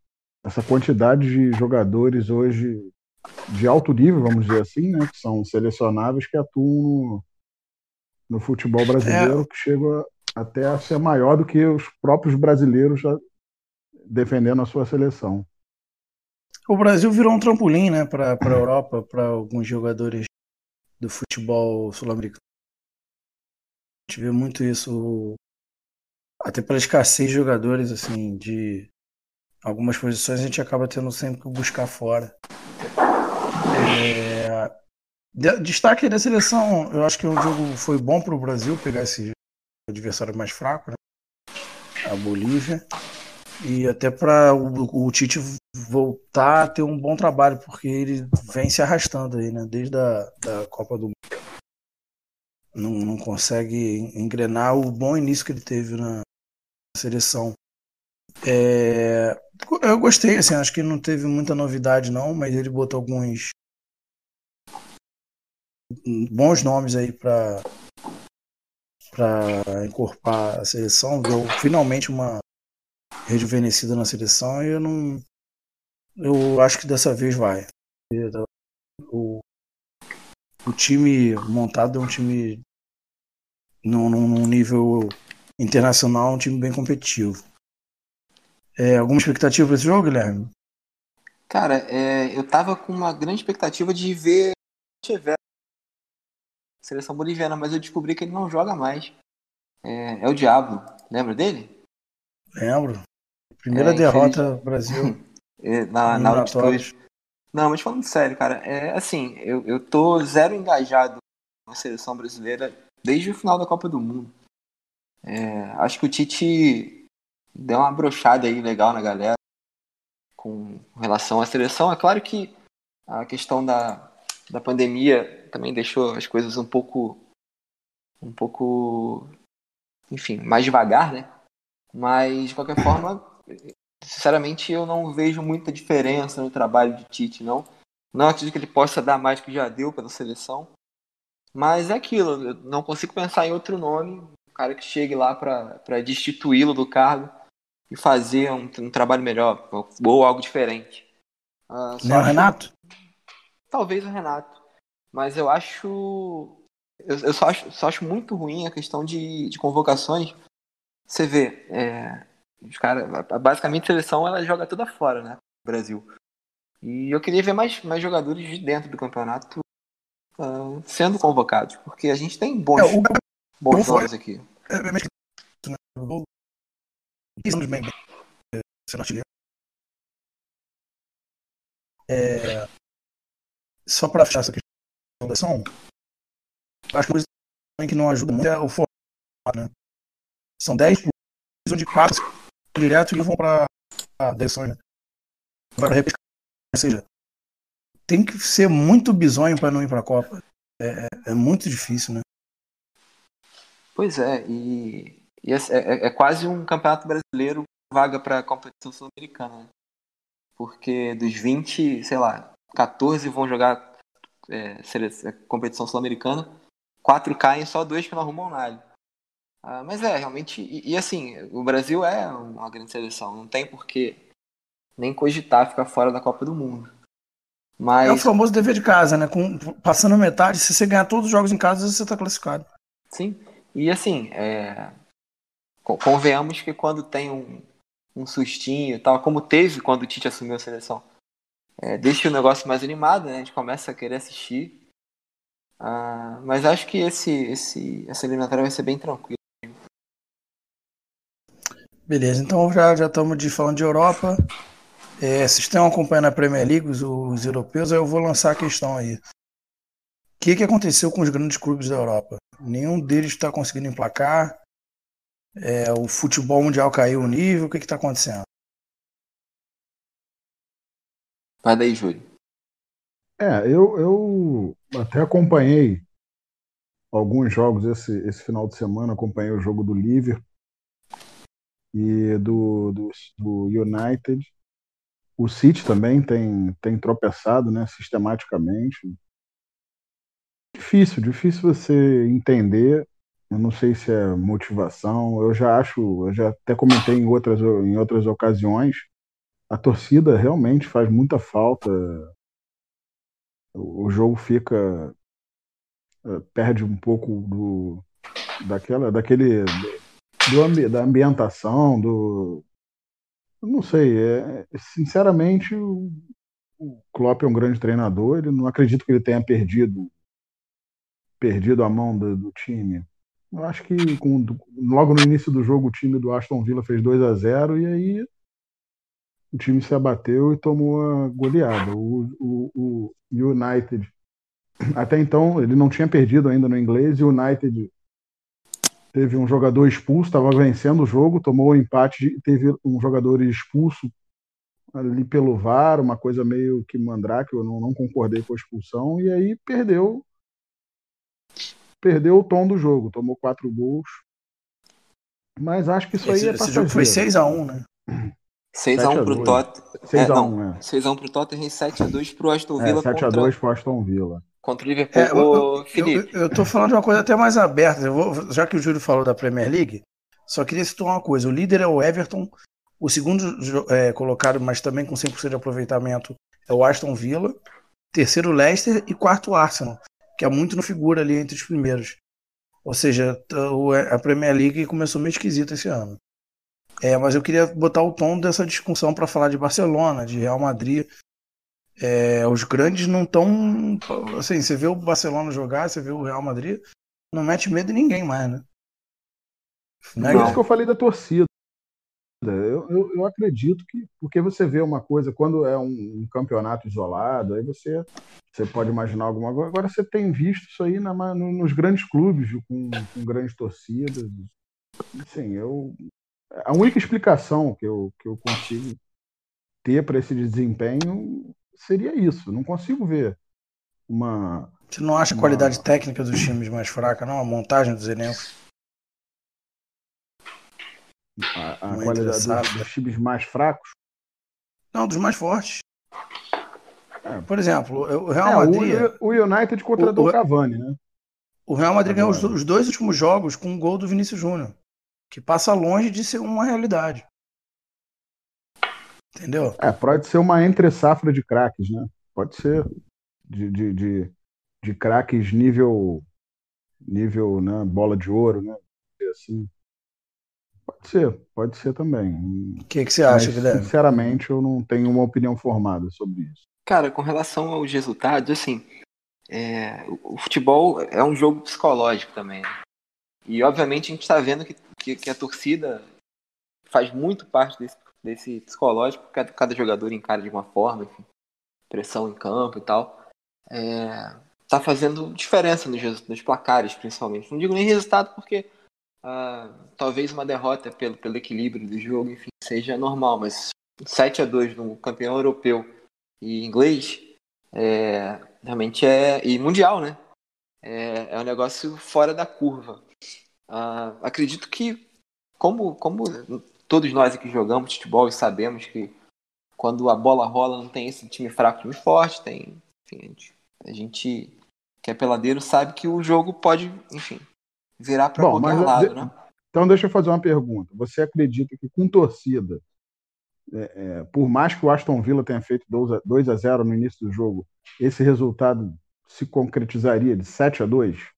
essa quantidade de jogadores hoje de alto nível, vamos dizer assim, né, que são selecionáveis que atuam no, no futebol brasileiro, é. que chega até a ser maior do que os próprios brasileiros já defendendo a sua seleção. O Brasil virou um trampolim, né, para a Europa, para alguns jogadores do futebol sul-americano. A gente vê muito isso, até pela escassez de jogadores, assim, de algumas posições a gente acaba tendo sempre que buscar fora. É... Destaque da seleção, eu acho que o jogo foi bom para o Brasil pegar esse adversário mais fraco, né? a Bolívia e até para o, o, Tite voltar a ter um bom trabalho, porque ele vem se arrastando aí, né? Desde a da Copa do Mundo. Não, não consegue engrenar o bom início que ele teve na seleção. É, eu gostei, assim, acho que não teve muita novidade não, mas ele botou alguns bons nomes aí para para encorpar a seleção, deu finalmente uma rejuvenescida na seleção e eu não. Eu acho que dessa vez vai. O, o time montado é um time num, num nível internacional, um time bem competitivo. É, alguma expectativa para esse jogo, Guilherme? Cara, é, eu tava com uma grande expectativa de ver tiver seleção boliviana, mas eu descobri que ele não joga mais. É, é o Diabo, lembra dele? Lembro. Primeira é, derrota do Brasil. na, na altitude. Não, mas falando sério, cara, é assim, eu, eu tô zero engajado na seleção brasileira desde o final da Copa do Mundo. É, acho que o Tite deu uma brochada aí legal na galera com relação à seleção. É claro que a questão da, da pandemia também deixou as coisas um pouco um pouco enfim, mais devagar, né? Mas de qualquer forma, sinceramente eu não vejo muita diferença no trabalho de Tite, não. Não acredito que ele possa dar mais que já deu pela seleção. Mas é aquilo, eu não consigo pensar em outro nome, um cara que chegue lá para destituí-lo do cargo e fazer um, um, trabalho melhor ou algo diferente. Uh, não é o Renato? Talvez o Renato. Mas eu acho. Eu, eu só, acho, só acho muito ruim a questão de, de convocações. Você vê, é, os cara, basicamente a seleção ela joga toda fora, né? Brasil. E eu queria ver mais, mais jogadores de dentro do campeonato uh, sendo convocados, porque a gente tem bons, é, o... bons nomes aqui. É, é, é, só para fechar essa questão da seleção, acho que que não ajuda muito é o formato, né? São 10 onde 4 direto e vão para decisões, né? Vai para Ou seja, tem que ser muito bizonho para não ir para a Copa. É, é, é, muito difícil, né? Pois é, e, e é, é, é quase um campeonato brasileiro vaga para a competição sul-americana. Né? Porque dos 20, sei lá, 14 vão jogar é, é, competição sul-americana, quatro caem, só dois que não arrumam nada. Ah, mas é, realmente. E, e, assim, o Brasil é uma grande seleção. Não tem por que nem cogitar ficar fora da Copa do Mundo. Mas... É o famoso dever de casa, né? Com, passando metade, se você ganhar todos os jogos em casa, você está classificado. Sim. E assim, é... convenhamos que quando tem um, um sustinho e tal, como teve quando o Tite assumiu a seleção, é, deixa o negócio mais animado, né? A gente começa a querer assistir. Ah, mas acho que esse, esse, essa eliminatória vai ser bem tranquila. Beleza, então já já estamos de falando de Europa. É, vocês estão acompanhando a Premier League, os, os europeus, eu vou lançar a questão aí. O que, que aconteceu com os grandes clubes da Europa? Nenhum deles está conseguindo emplacar. É, o futebol mundial caiu o nível. O que está acontecendo? Vai daí, Júlio. É, eu, eu até acompanhei alguns jogos esse, esse final de semana. Acompanhei o jogo do Liverpool e do, do, do United. O City também tem, tem tropeçado né, sistematicamente. Difícil, difícil você entender. Eu não sei se é motivação. Eu já acho, eu já até comentei em outras, em outras ocasiões. A torcida realmente faz muita falta. O jogo fica eh, perde um pouco do daquela daquele do, da ambientação, do. Não sei, é, sinceramente, o, o Klopp é um grande treinador, ele não acredito que ele tenha perdido perdido a mão do, do time. Eu acho que com, logo no início do jogo o time do Aston Villa fez 2 a 0 e aí o time se abateu e tomou a goleada. O, o, o United, até então, ele não tinha perdido ainda no inglês, e o United teve um jogador expulso, estava vencendo o jogo, tomou o um empate, teve um jogador expulso ali pelo VAR, uma coisa meio que mandrake, eu não, não concordei com a expulsão, e aí perdeu perdeu o tom do jogo, tomou quatro gols. Mas acho que isso esse, aí é Esse jogo foi 6x1, né? 6x1 pro Tottenham. 6x1, é. 6x1 pro Tottenham e 7x2 pro Aston Villa. É, 7x2 pro Aston Villa contra o Liverpool. É, eu, Felipe. Eu, eu tô falando de uma coisa até mais aberta. Vou, já que o Júlio falou da Premier League, só queria citar uma coisa. O líder é o Everton, o segundo é, colocado, mas também com 100% de aproveitamento, é o Aston Villa. Terceiro, Leicester. E quarto, Arsenal, que é muito no figura ali entre os primeiros. Ou seja, a Premier League começou meio esquisita esse ano. É, mas eu queria botar o tom dessa discussão para falar de Barcelona, de Real Madrid, é, os grandes não estão. Assim, você vê o Barcelona jogar, você vê o Real Madrid, não mete medo em ninguém mais, né? Não. Por isso que eu falei da torcida. Eu, eu, eu, acredito que, porque você vê uma coisa, quando é um, campeonato isolado, aí você, você pode imaginar alguma coisa. Agora você tem visto isso aí na, no, nos grandes clubes, com, com grandes torcidas. Sim, eu. A única explicação que eu, que eu consigo ter para esse desempenho seria isso. Não consigo ver uma. Você não acha a qualidade técnica dos times mais fraca, não? A montagem dos elencos? A, a qualidade dos, dos, times mais fracos? Não, dos mais fortes. É. Por exemplo, o Real é, Madrid. O, o United contra o, o Cavani, né? O Real Madrid ganhou os, os dois últimos jogos com um gol do Vinícius Júnior, que passa longe de ser uma realidade. Entendeu? É, pode ser uma entre-safra de craques, né? Pode ser. De, de, de, de craques nível, nível né, bola de ouro, né? Assim. Pode ser, pode ser também. O que, que você acha, Mas, Guilherme? Sinceramente, eu não tenho uma opinião formada sobre isso. Cara, com relação aos resultados, assim, é, o futebol é um jogo psicológico também. Né? E obviamente a gente está vendo que, que, que, a torcida faz muito parte desse, desse psicológico, cada, cada jogador encara de uma forma, enfim, pressão em campo e tal. É, tá fazendo diferença nos, nos placares, principalmente. Não digo nem resultado, porque ah, talvez uma derrota pelo, pelo equilíbrio do jogo, enfim, seja normal, mas 7 a 2 no campeão europeu e inglês é, realmente é. e mundial, né? É, é um negócio fora da curva. Ah, acredito que, como, como todos nós aqui jogamos futebol e sabemos que quando a bola rola não tem esse time fraco, time forte, tem. Enfim, a gente, a gente que é peladeiro sabe que o jogo pode, enfim, virar para qualquer lado, de... né? Então deixa eu fazer uma pergunta. Você acredita que com torcida, é, é, por mais que o Aston Villa tenha feito 2 a 0 no início do jogo, esse resultado se concretizaria de 7 a 2?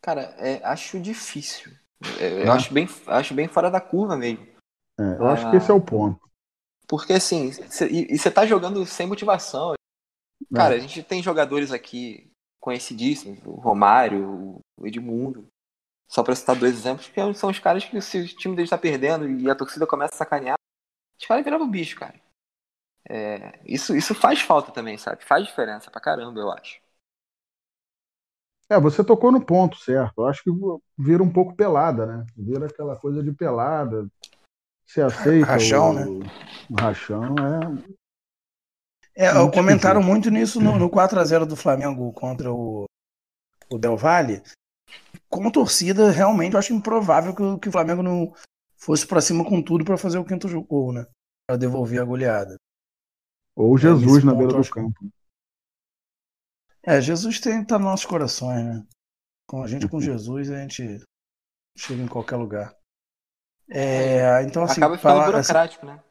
Cara, é, acho difícil. É, eu acho bem, acho bem fora da curva mesmo. É, eu ah, acho que esse é o ponto. Porque assim, cê, e você tá jogando sem motivação. Cara, é. a gente tem jogadores aqui conhecidíssimos, o Romário, o Edmundo. Só para citar dois exemplos, que são os caras que se o time dele está perdendo e a torcida começa a sacanear, os caras viravam bicho, cara. É, isso, isso faz falta também, sabe? Faz diferença pra caramba, eu acho. É, você tocou no ponto, certo? Eu acho que vira um pouco pelada, né? Vira aquela coisa de pelada. Você aceita rachão, o, né? o rachão, é. É, muito comentaram difícil. muito nisso no, no 4x0 do Flamengo contra o, o Del Valle. Com torcida, realmente eu acho improvável que, que o Flamengo não fosse para cima com tudo para fazer o quinto gol, né? Para devolver a goleada. Ou Jesus é, na beira do campo. É, Jesus tem, tá nos nossos corações, né? Com a gente com Jesus, a gente chega em qualquer lugar. É, então, assim, Acaba ficando falar, burocrático, essa, né?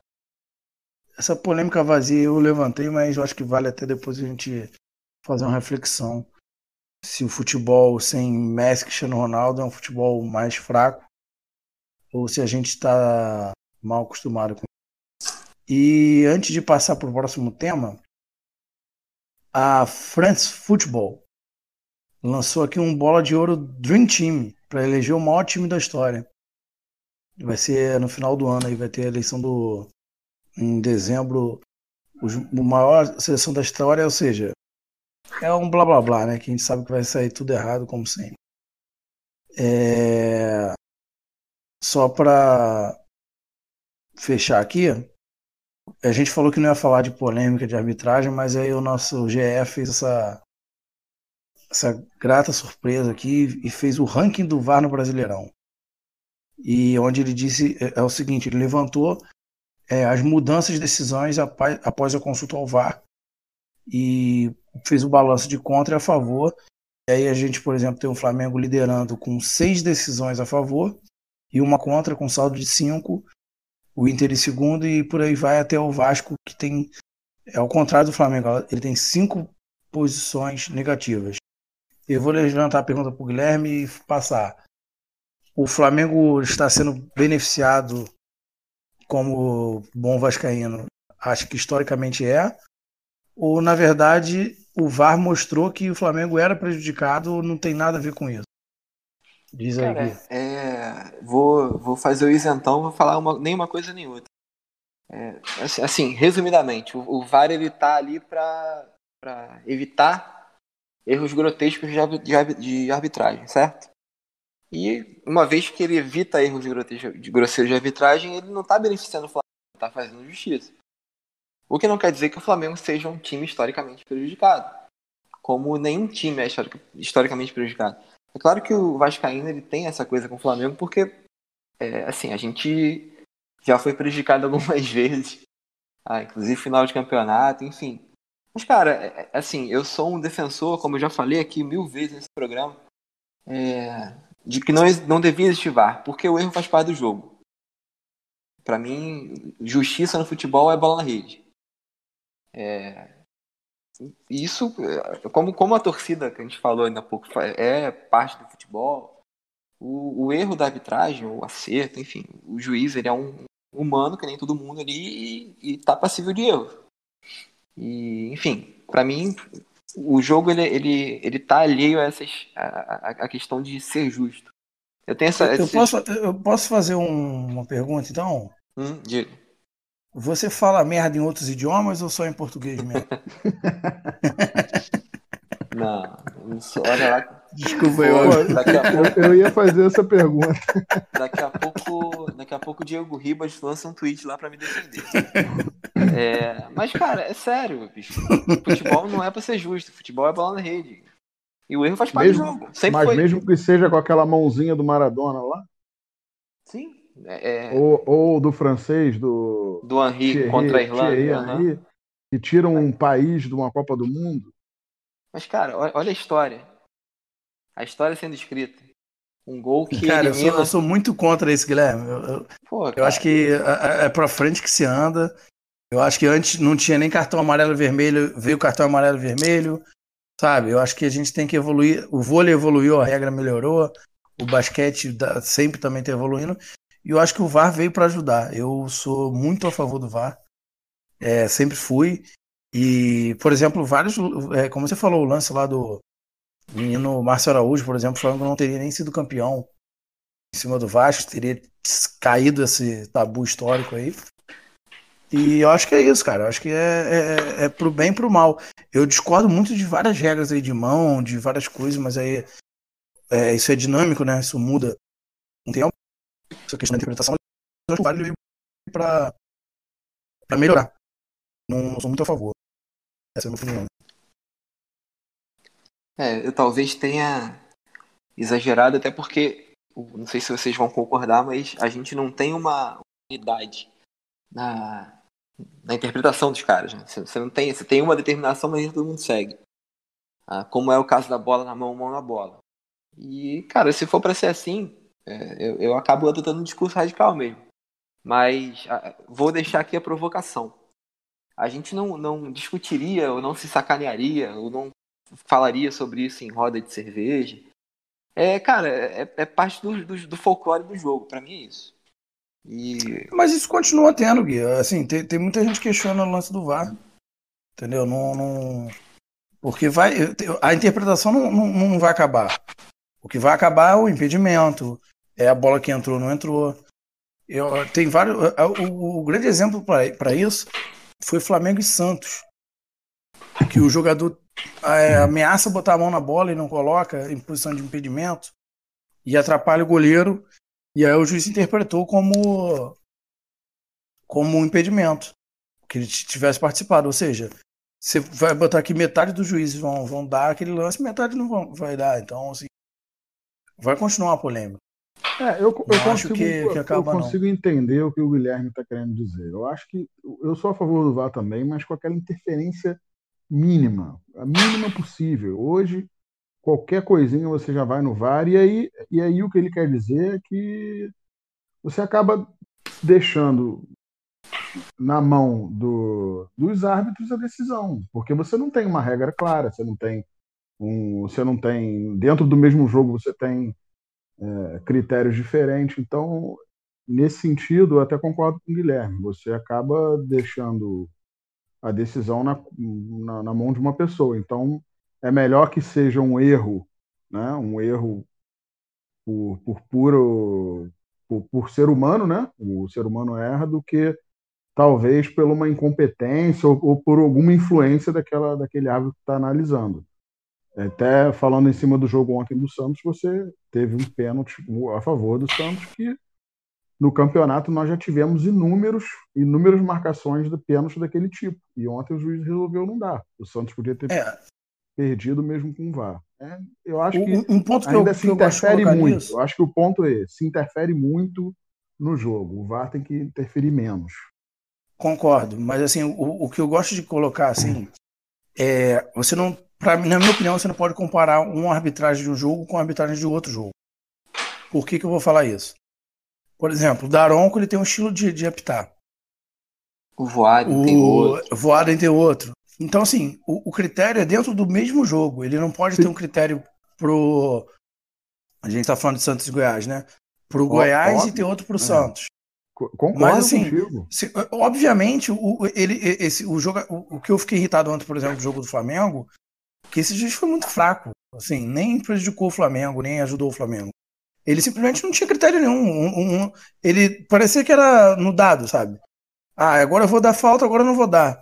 Essa polêmica vazia eu levantei, mas eu acho que vale até depois a gente fazer uma reflexão. Se o futebol sem Messi e Cristiano Ronaldo é um futebol mais fraco, ou se a gente está mal acostumado com e antes de passar para o próximo tema, a France Football lançou aqui um bola de ouro Dream Team para eleger o maior time da história. Vai ser no final do ano aí, vai ter a eleição do em dezembro, os, a maior seleção da história, ou seja, é um blá blá blá, né? Que a gente sabe que vai sair tudo errado, como sempre. É... Só para fechar aqui, a gente falou que não ia falar de polêmica de arbitragem, mas aí o nosso GE fez essa, essa grata surpresa aqui e fez o ranking do VAR no Brasileirão. E onde ele disse é, é o seguinte: ele levantou é, as mudanças de decisões após, após a consulta ao VAR e fez o balanço de contra e a favor. E aí a gente, por exemplo, tem o Flamengo liderando com seis decisões a favor e uma contra com saldo de cinco o Inter em segundo e por aí vai até o Vasco, que tem. É ao contrário do Flamengo, ele tem cinco posições negativas. Eu vou levantar a pergunta para o Guilherme e passar. O Flamengo está sendo beneficiado como bom vascaíno? Acho que historicamente é. Ou, na verdade, o VAR mostrou que o Flamengo era prejudicado, não tem nada a ver com isso? Diz aí. Cara, é, vou, vou fazer o isentão, vou falar uma, nem uma coisa nem outra. É, assim, assim, resumidamente, o, o VAR ele tá ali para evitar erros grotescos de, de, de, arbitragem, certo? E uma vez que ele evita erros de, de grosseiros de arbitragem, ele não está beneficiando o Flamengo, está fazendo justiça. O que não quer dizer que o Flamengo seja um time historicamente prejudicado, como nenhum time é historicamente prejudicado. É claro que o Vascaíno ele tem essa coisa com o Flamengo porque, é, assim, a gente já foi prejudicado algumas vezes, ah, inclusive final de campeonato, enfim. Mas, cara, é, é, assim, eu sou um defensor, como eu já falei aqui mil vezes nesse programa, é, de que não, não devia existir VAR, porque o erro faz parte do jogo. Para mim, justiça no futebol é bola na rede. É, isso, é, como, como a torcida que a gente falou ainda há pouco, é parte do futebol, o, o erro da arbitragem, o acerto, enfim, o juiz ele é um humano, que nem todo mundo ali, e, está passível de erro. E, enfim, para mim, o jogo ele, ele, ele tá alheio a, essas, a, a, questão de ser justo. Eu tenho essa. Eu, posso, eu posso fazer um, uma pergunta, então? Hum, diga. Você fala merda em outros idiomas ou só em português mesmo? Não, olha lá. Desculpa, eu, daqui a pouco, eu ia fazer essa pergunta. Daqui a pouco, daqui a pouco o Diego Ribas lança um tweet lá para me defender. É, mas, cara, é sério, bicho. Futebol não é para ser justo. Futebol é bola na rede. E o erro faz parte mesmo, do jogo. Sempre mas foi. mesmo que seja com aquela mãozinha do Maradona lá? É... é. Ou, ou, do francês, do. Do Henri Thierry, contra a Irlanda. Thierry, uhum. Henry, que tiram um país de uma Copa do Mundo. Mas, cara, olha a história. A história sendo escrita. Um gol que. Cara, elimina... eu, sou, eu, sou, muito contra isso, Guilherme. Eu, eu, Pô, eu acho que é, é, é pra frente que se anda. Eu acho que antes não tinha nem cartão amarelo e vermelho, veio cartão amarelo e vermelho. Sabe? Eu acho que a gente tem que evoluir. O vôlei evoluiu, a regra melhorou. O basquete sempre também está evoluindo. E eu acho que o VAR veio para ajudar. Eu sou muito a favor do VAR. É, sempre fui. E, por exemplo, vários. É, como você falou, o lance lá do menino Márcio Araújo, por exemplo, falando que não teria nem sido campeão em cima do Vasco, teria caído esse tabu histórico aí. E eu acho que é isso, cara. Eu acho que é, é, é pro bem e pro mal. Eu discordo muito de várias regras aí de mão, de várias coisas, mas aí é, isso é dinâmico, né? Isso muda. Essa questão da interpretação, eu acho que o VAR veio pra melhorar. Não, não sou muito a favor. Essa é a minha opinião. É, eu talvez tenha exagerado, até porque, não sei se vocês vão concordar, mas a gente não tem uma unidade na, na interpretação dos caras. Né? Você não tem, você tem uma determinação, mas todo mundo segue. Ah, como é o caso da bola na mão, mão na bola. E, cara, se for para ser assim, é, eu, eu acabo adotando um discurso radical mesmo. Mas ah, vou deixar aqui a provocação a gente não, não discutiria ou não se sacanearia ou não falaria sobre isso em roda de cerveja. É, cara, é, é parte do, do, do, folclore do jogo, para mim é isso. E... Mas isso continua tendo, Gui. Assim, tem, tem muita gente que questiona o lance do VAR. Entendeu? Não, não... Porque vai. A interpretação não, não, não vai acabar. O que vai acabar é o impedimento, é a bola que entrou ou não entrou. Eu, tem vários. O, o grande exemplo para isso foi Flamengo e Santos. Que o jogador é, ameaça botar a mão na bola e não coloca em posição de impedimento e atrapalha o goleiro. E aí o juiz interpretou como como um impedimento que ele tivesse participado. Ou seja, você vai botar aqui metade dos juízes vão, vão dar aquele lance, metade não vão, vai dar. Então, assim, vai continuar a polêmica. É, eu, eu consigo, que, que acaba, eu consigo entender o que o Guilherme está querendo dizer. Eu acho que eu sou a favor do VAR também, mas com aquela interferência mínima, a mínima possível. Hoje, qualquer coisinha você já vai no VAR, e aí, e aí o que ele quer dizer é que você acaba deixando na mão do, dos árbitros a decisão, porque você não tem uma regra clara, você não tem um, você não tem dentro do mesmo jogo você tem é, critérios diferentes. Então, nesse sentido, eu até concordo com o Guilherme. Você acaba deixando a decisão na, na, na, mão de uma pessoa. Então, é melhor que seja um erro, né? um erro por, por puro por, por, ser humano, né? O ser humano erra do que talvez por uma incompetência ou, ou por alguma influência daquela, daquele árbitro que está analisando. Até falando em cima do jogo ontem do Santos, você teve um pênalti a favor do Santos que no campeonato nós já tivemos inúmeros, inúmeras marcações de pênalti daquele tipo. E ontem o juiz resolveu não dar. O Santos podia ter é. perdido mesmo com o VAR. É, eu acho que um, ponto ainda eu, se interfere muito. Nisso. Eu acho que o ponto é se interfere muito no jogo. O VAR tem que interferir menos. Concordo, mas assim, o, o que eu gosto de colocar assim é você não, para na minha opinião, você não pode comparar uma arbitragem de um jogo com a arbitragem de outro jogo. Por que, que eu vou falar isso? Por exemplo, o Daronco ele tem um estilo de, de apitar. O Voaden tem outro. O Voaden tem outro. Então, assim, o, o, critério é dentro do mesmo jogo. Ele não pode ter um critério pro. A gente tá falando de Santos e Goiás, né? Pro Goiás e ter outro pro é. Santos. Concordo Mas, assim, se, obviamente, o, ele, esse, o, jogo, o, o, que eu fiquei irritado ontem, por exemplo, do jogo do Flamengo, que esse juiz foi muito fraco. Assim, nem prejudicou o Flamengo, nem ajudou o Flamengo. Ele simplesmente não tinha critério nenhum. Um, um, ele parecia que era no dado, sabe? Ah, agora eu vou dar falta, agora eu não vou dar.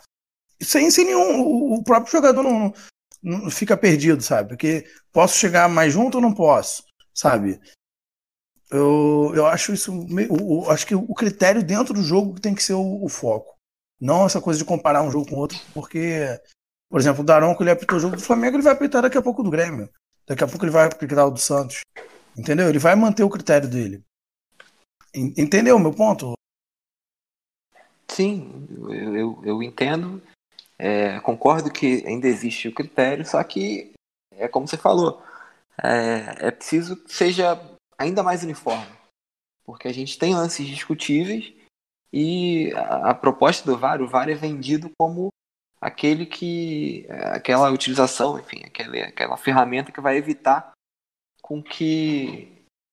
Sem, sem nenhum. O, o próprio jogador não, não, fica perdido, sabe? Porque posso chegar mais junto ou não posso, sabe? Eu, eu acho isso. Eu, acho que o critério dentro do jogo tem que ser o, o, foco. Não essa coisa de comparar um jogo com outro, porque, por exemplo, o Daronco ele apitou o jogo do Flamengo, ele vai apitar daqui a pouco do Grêmio. Daqui a pouco ele vai apitar o do Santos. Entendeu? Ele vai manter o critério dele. Entendeu o meu ponto? Sim, eu, eu, eu entendo. É, concordo que ainda existe o critério, só que é como você falou, é, é preciso que seja ainda mais uniforme, porque a gente tem lances discutíveis e a, a proposta do VAR, o VAR é vendido como aquele que aquela utilização, enfim, aquela, aquela ferramenta que vai evitar com que,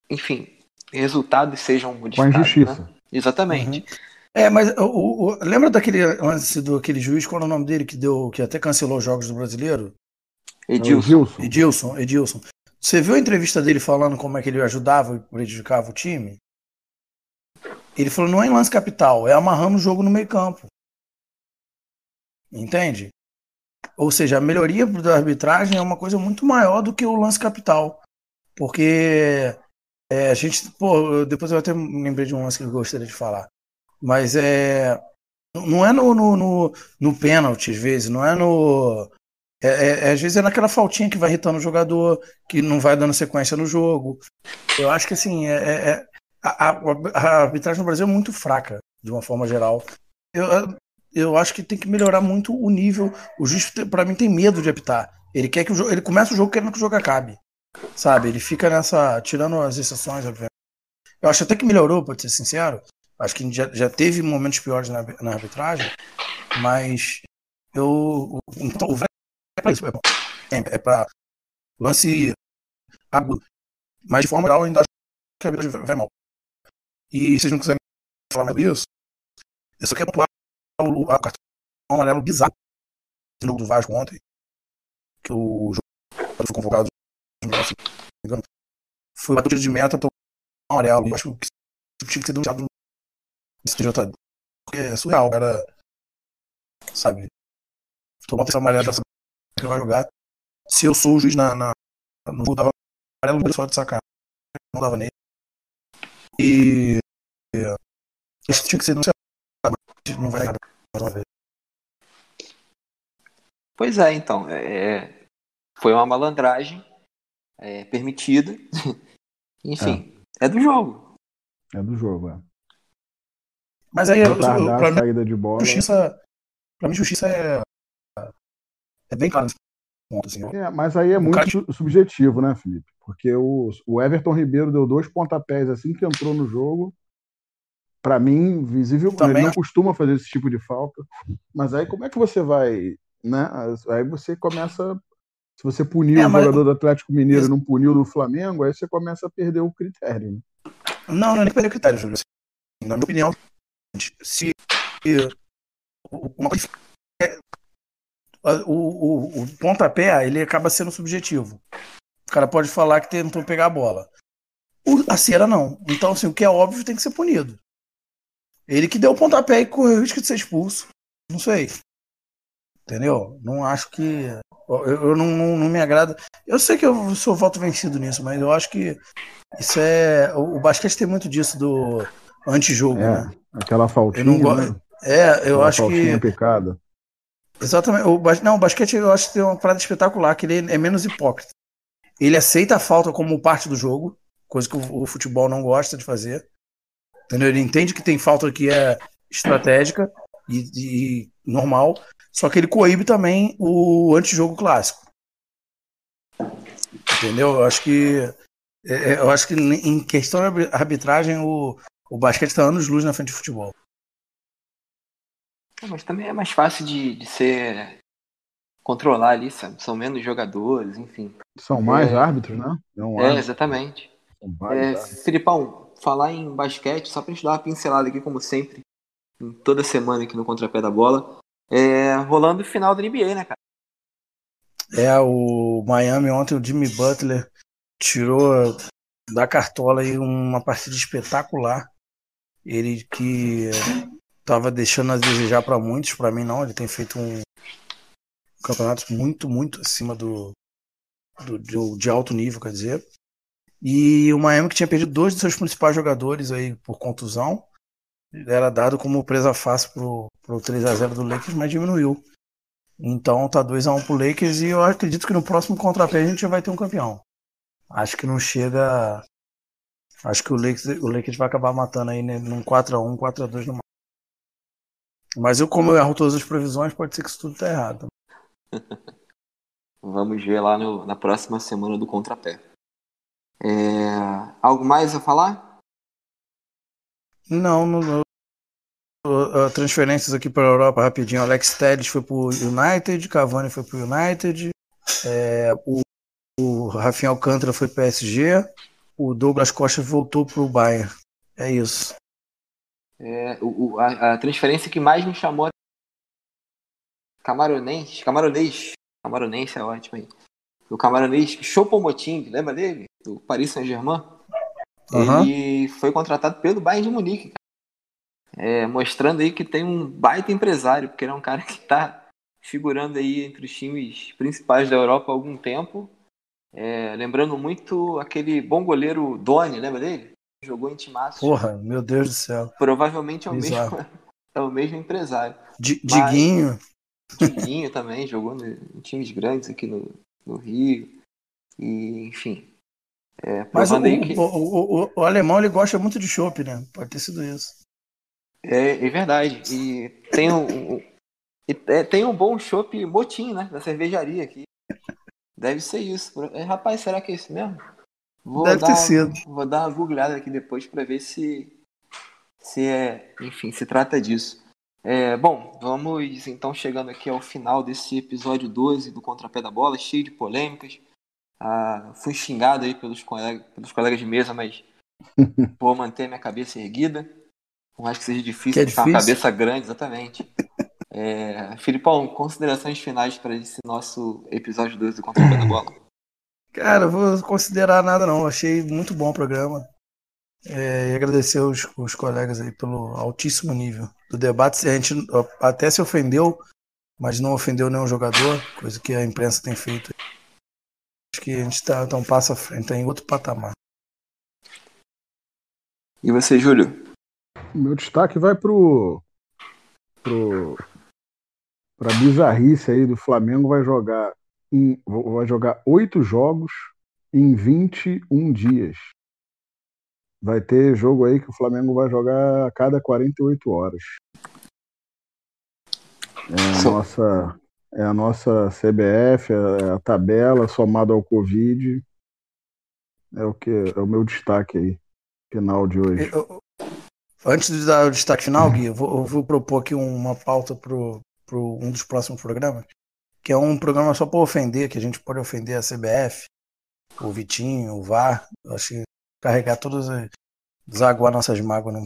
enfim, resultados sejam modificados. Com a injustiça. Né? Exatamente. Uhum. É, mas o, o, lembra daquele lance do aquele juiz, qual é o nome dele que deu, que até cancelou os jogos do brasileiro? Edilson. Edilson, Edilson. Você viu a entrevista dele falando como é que ele ajudava e prejudicava o time? Ele falou, não é em lance capital, é amarrando o jogo no meio campo. Entende? Ou seja, a melhoria da arbitragem é uma coisa muito maior do que o lance capital. Porque é, a gente, pô, depois eu até lembrei de um lance que eu gostaria de falar. Mas é. Não é no, no, no, no pênalti, às vezes, não é no. É, é, é, às vezes é naquela faltinha que vai irritando o jogador, que não vai dando sequência no jogo. Eu acho que assim, é, é, é a, a, a, arbitragem no Brasil é muito fraca, de uma forma geral. Eu, eu acho que tem que melhorar muito o nível. O juiz, para mim, tem medo de apitar. Ele quer que o jogo, ele começa o jogo querendo que o jogo acabe. Sabe? Ele fica nessa. Tirando as exceções, obviamente. Eu acho até que melhorou, pra ser sincero. Acho que já, já teve momentos piores na, na arbitragem, mas eu. Então, o é pra isso, é, é, pra lance agudo. Mas de forma geral, ainda acho que a arbitragem vai mal. E vocês não quiserem falar mais disso, eu só quero pontuar o, cartão amarelo bizarro no jogo do Vasco ontem, que o jogo foi convocado foi uma tiro de meta, tomou amarelo. Eu acho que tinha que ser denunciado nesse TJ. Porque é surreal, cara. Sabe? Tomou atenção amarela dessa que vai jogar. Se eu sou o juiz na, na, no jogo, dava amarelo só de sacar. Não dava nele. E. É, isso tinha que ser denunciado. Não vai vez. Pois é, então. É, é foi uma malandragem é, permitida. Enfim, é. é. do jogo. É do jogo, é. Mas aí, pra saída de bola. Justiça, pra mim, justiça é, é bem claro ponto. Assim, é, mas aí é muito cara... subjetivo, né, Felipe? Porque o, o Everton Ribeiro deu dois pontapés assim que entrou no jogo. Para mim, visível, Também... ele não costuma fazer esse tipo de falta. Mas aí como é que você vai, né? Aí você começa se você puniu é, o jogador do Atlético Mineiro e não puniu do Flamengo, aí você começa a perder o critério. Né? Não, não é nem perder o critério, Júlio. Assim, na minha opinião, se uma o, o, o pontapé ele acaba sendo subjetivo. O cara pode falar que tentou pegar a bola. a cera não. Então, assim, o que é óbvio tem que ser punido. Ele que deu o pontapé e correu o risco de ser expulso. Não sei. Entendeu? Não acho que. Eu, eu não, não, não, me agrada. Eu sei que eu sou voto vencido nisso, mas eu acho que isso é. O, o basquete tem muito disso do antijogo, é, né? Aquela faltinha. Eu não né? É, eu aquela acho que. picada. Exatamente. O, não, o basquete eu acho que tem uma parada espetacular, que ele é menos hipócrita. Ele aceita a falta como parte do jogo, coisa que o, o futebol não gosta de fazer. Entendeu? Ele entende que tem falta que é estratégica e, e normal, só que ele coíbe também o antijogo clássico. Entendeu? Eu acho que é, é, eu acho que em questão de arbitragem o, o basquete está anos luz na frente do futebol. É, mas também é mais fácil de, de ser controlar ali, sabe? São menos jogadores, enfim. São mais é... árbitros, né? Não é, exatamente. É, Filipão, falar em basquete, só pra gente dar uma pincelada aqui, como sempre, toda semana aqui no Contrapé da Bola. É, rolando o final da NBA, né, cara? É, o Miami ontem, o Jimmy Butler tirou da cartola aí uma partida espetacular. Ele que estava deixando a desejar para muitos, para mim não. Ele tem feito um campeonato muito, muito acima do, do, do, de alto nível, quer dizer. E o Miami que tinha perdido dois de seus principais jogadores aí por contusão, era dado como presa fácil pro, pro 3 a 0 do Lakers, mas diminuiu. Então tá 2 a 1 pro Lakers e eu acredito que no próximo contrapé a gente já vai ter um campeão. Acho que não chega Acho que o Lakers, o Lakers vai acabar matando aí né, num 4x1, 4x2 no Mas eu, como eu erro todas as previsões, pode ser que isso tudo tá errado. Vamos ver lá no, na próxima semana do contrapé. É... Algo mais a falar? Não, não. Uh, transferências aqui para a Europa rapidinho. Alex Telles foi para o United, Cavani foi para o United, é, o, o Rafinha Alcântara foi para o PSG, o Douglas Costa voltou para o Bayern. É isso. É, o, a, a, transferência que mais me chamou Camaronês, Camaronês, Camaronês é ótimo aí. O camaronês Choupo-Moting, lembra dele? Do Paris Saint-Germain? Uhum. Ele foi contratado pelo Bayern de Munique, é, mostrando aí que tem um baita empresário, porque ele é um cara que está figurando aí entre os times principais da Europa há algum tempo. É, lembrando muito aquele bom goleiro Doni, lembra dele? Jogou em timaço. Porra, meu Deus do céu. Provavelmente é o, mesmo, é o mesmo empresário. D Diguinho. Diguinho também, jogou em times grandes aqui no, no Rio. E, enfim. É, Mas o, que... o, o, o, alemão ele gosta muito de chopp, né? Pode ter sido isso. É, é verdade. E tem um, é, tem um bom chopp motim, né? Da cervejaria aqui. Deve ser isso. É, rapaz, será que é isso mesmo? Vou Deve dar, ter sido. Vou dar uma googlada aqui depois para ver se, se é, enfim, se trata disso. É, bom, vamos então chegando aqui ao final desse episódio 12 do Contrapé da Bola, cheio de polêmicas. Ah, fui xingado aí pelos, colegas, pelos colegas de mesa, mas vou manter minha cabeça erguida. Por mais que seja difícil, que é uma cabeça grande, exatamente. É, Filipão, considerações finais para esse nosso episódio 12 do Contrapé da Bola. Cara, vou considerar nada não. Achei muito bom o programa. É, e agradecer os, os colegas aí pelo altíssimo nível do debate. A gente até se ofendeu, mas não ofendeu nenhum jogador, coisa que a imprensa tem feito. Acho que a gente está tá um passo à frente, está em outro patamar. E você, Júlio? Meu destaque vai pro, pro pra bizarrice aí do Flamengo vai jogar em, vai jogar oito jogos em 21 dias vai ter jogo aí que o Flamengo vai jogar a cada 48 horas. É a nossa, é a nossa CBF, é a tabela somada ao Covid. É o que é o meu destaque aí, final de hoje. Eu, antes de dar o destaque final, Gui, eu vou, eu vou propor aqui uma pauta para um dos próximos programas, que é um programa só para ofender, que a gente pode ofender a CBF, o Vitinho, o VAR. Eu acho que carregar todas as. desaguar nossas mágoas. Não...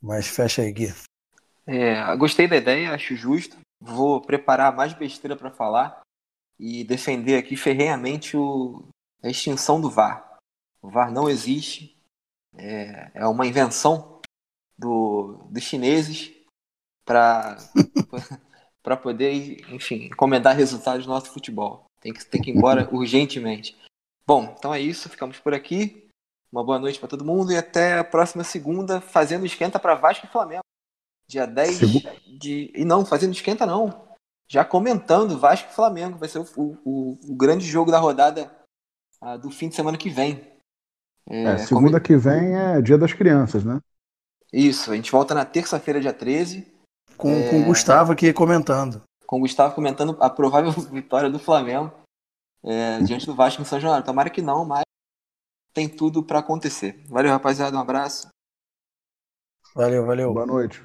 Mas fecha aí, Gui. É, gostei da ideia, acho justo. Vou preparar mais besteira para falar e defender aqui ferrenhamente o... a extinção do VAR. O VAR não existe. É, é uma invenção do, dos chineses para para poder, enfim, encomendar resultados do nosso futebol. Tem que, tem que ir embora urgentemente. Bom, então é isso. Ficamos por aqui. Uma boa noite para todo mundo e até a próxima segunda, fazendo esquenta para Vasco e Flamengo. Dia 10 de. E não, fazendo esquenta não. Já comentando Vasco e Flamengo. Vai ser o, o, o grande jogo da rodada uh, do fim de semana que vem. É, é segunda como... que vem é dia das crianças, né? Isso, a gente volta na terça-feira, dia 13. Com, é... com o Gustavo aqui comentando. Com o Gustavo comentando a provável vitória do Flamengo é, diante do Vasco em São Januário. Tomara que não, mas tem tudo para acontecer. Valeu, rapaziada. Um abraço. Valeu, valeu. Boa noite.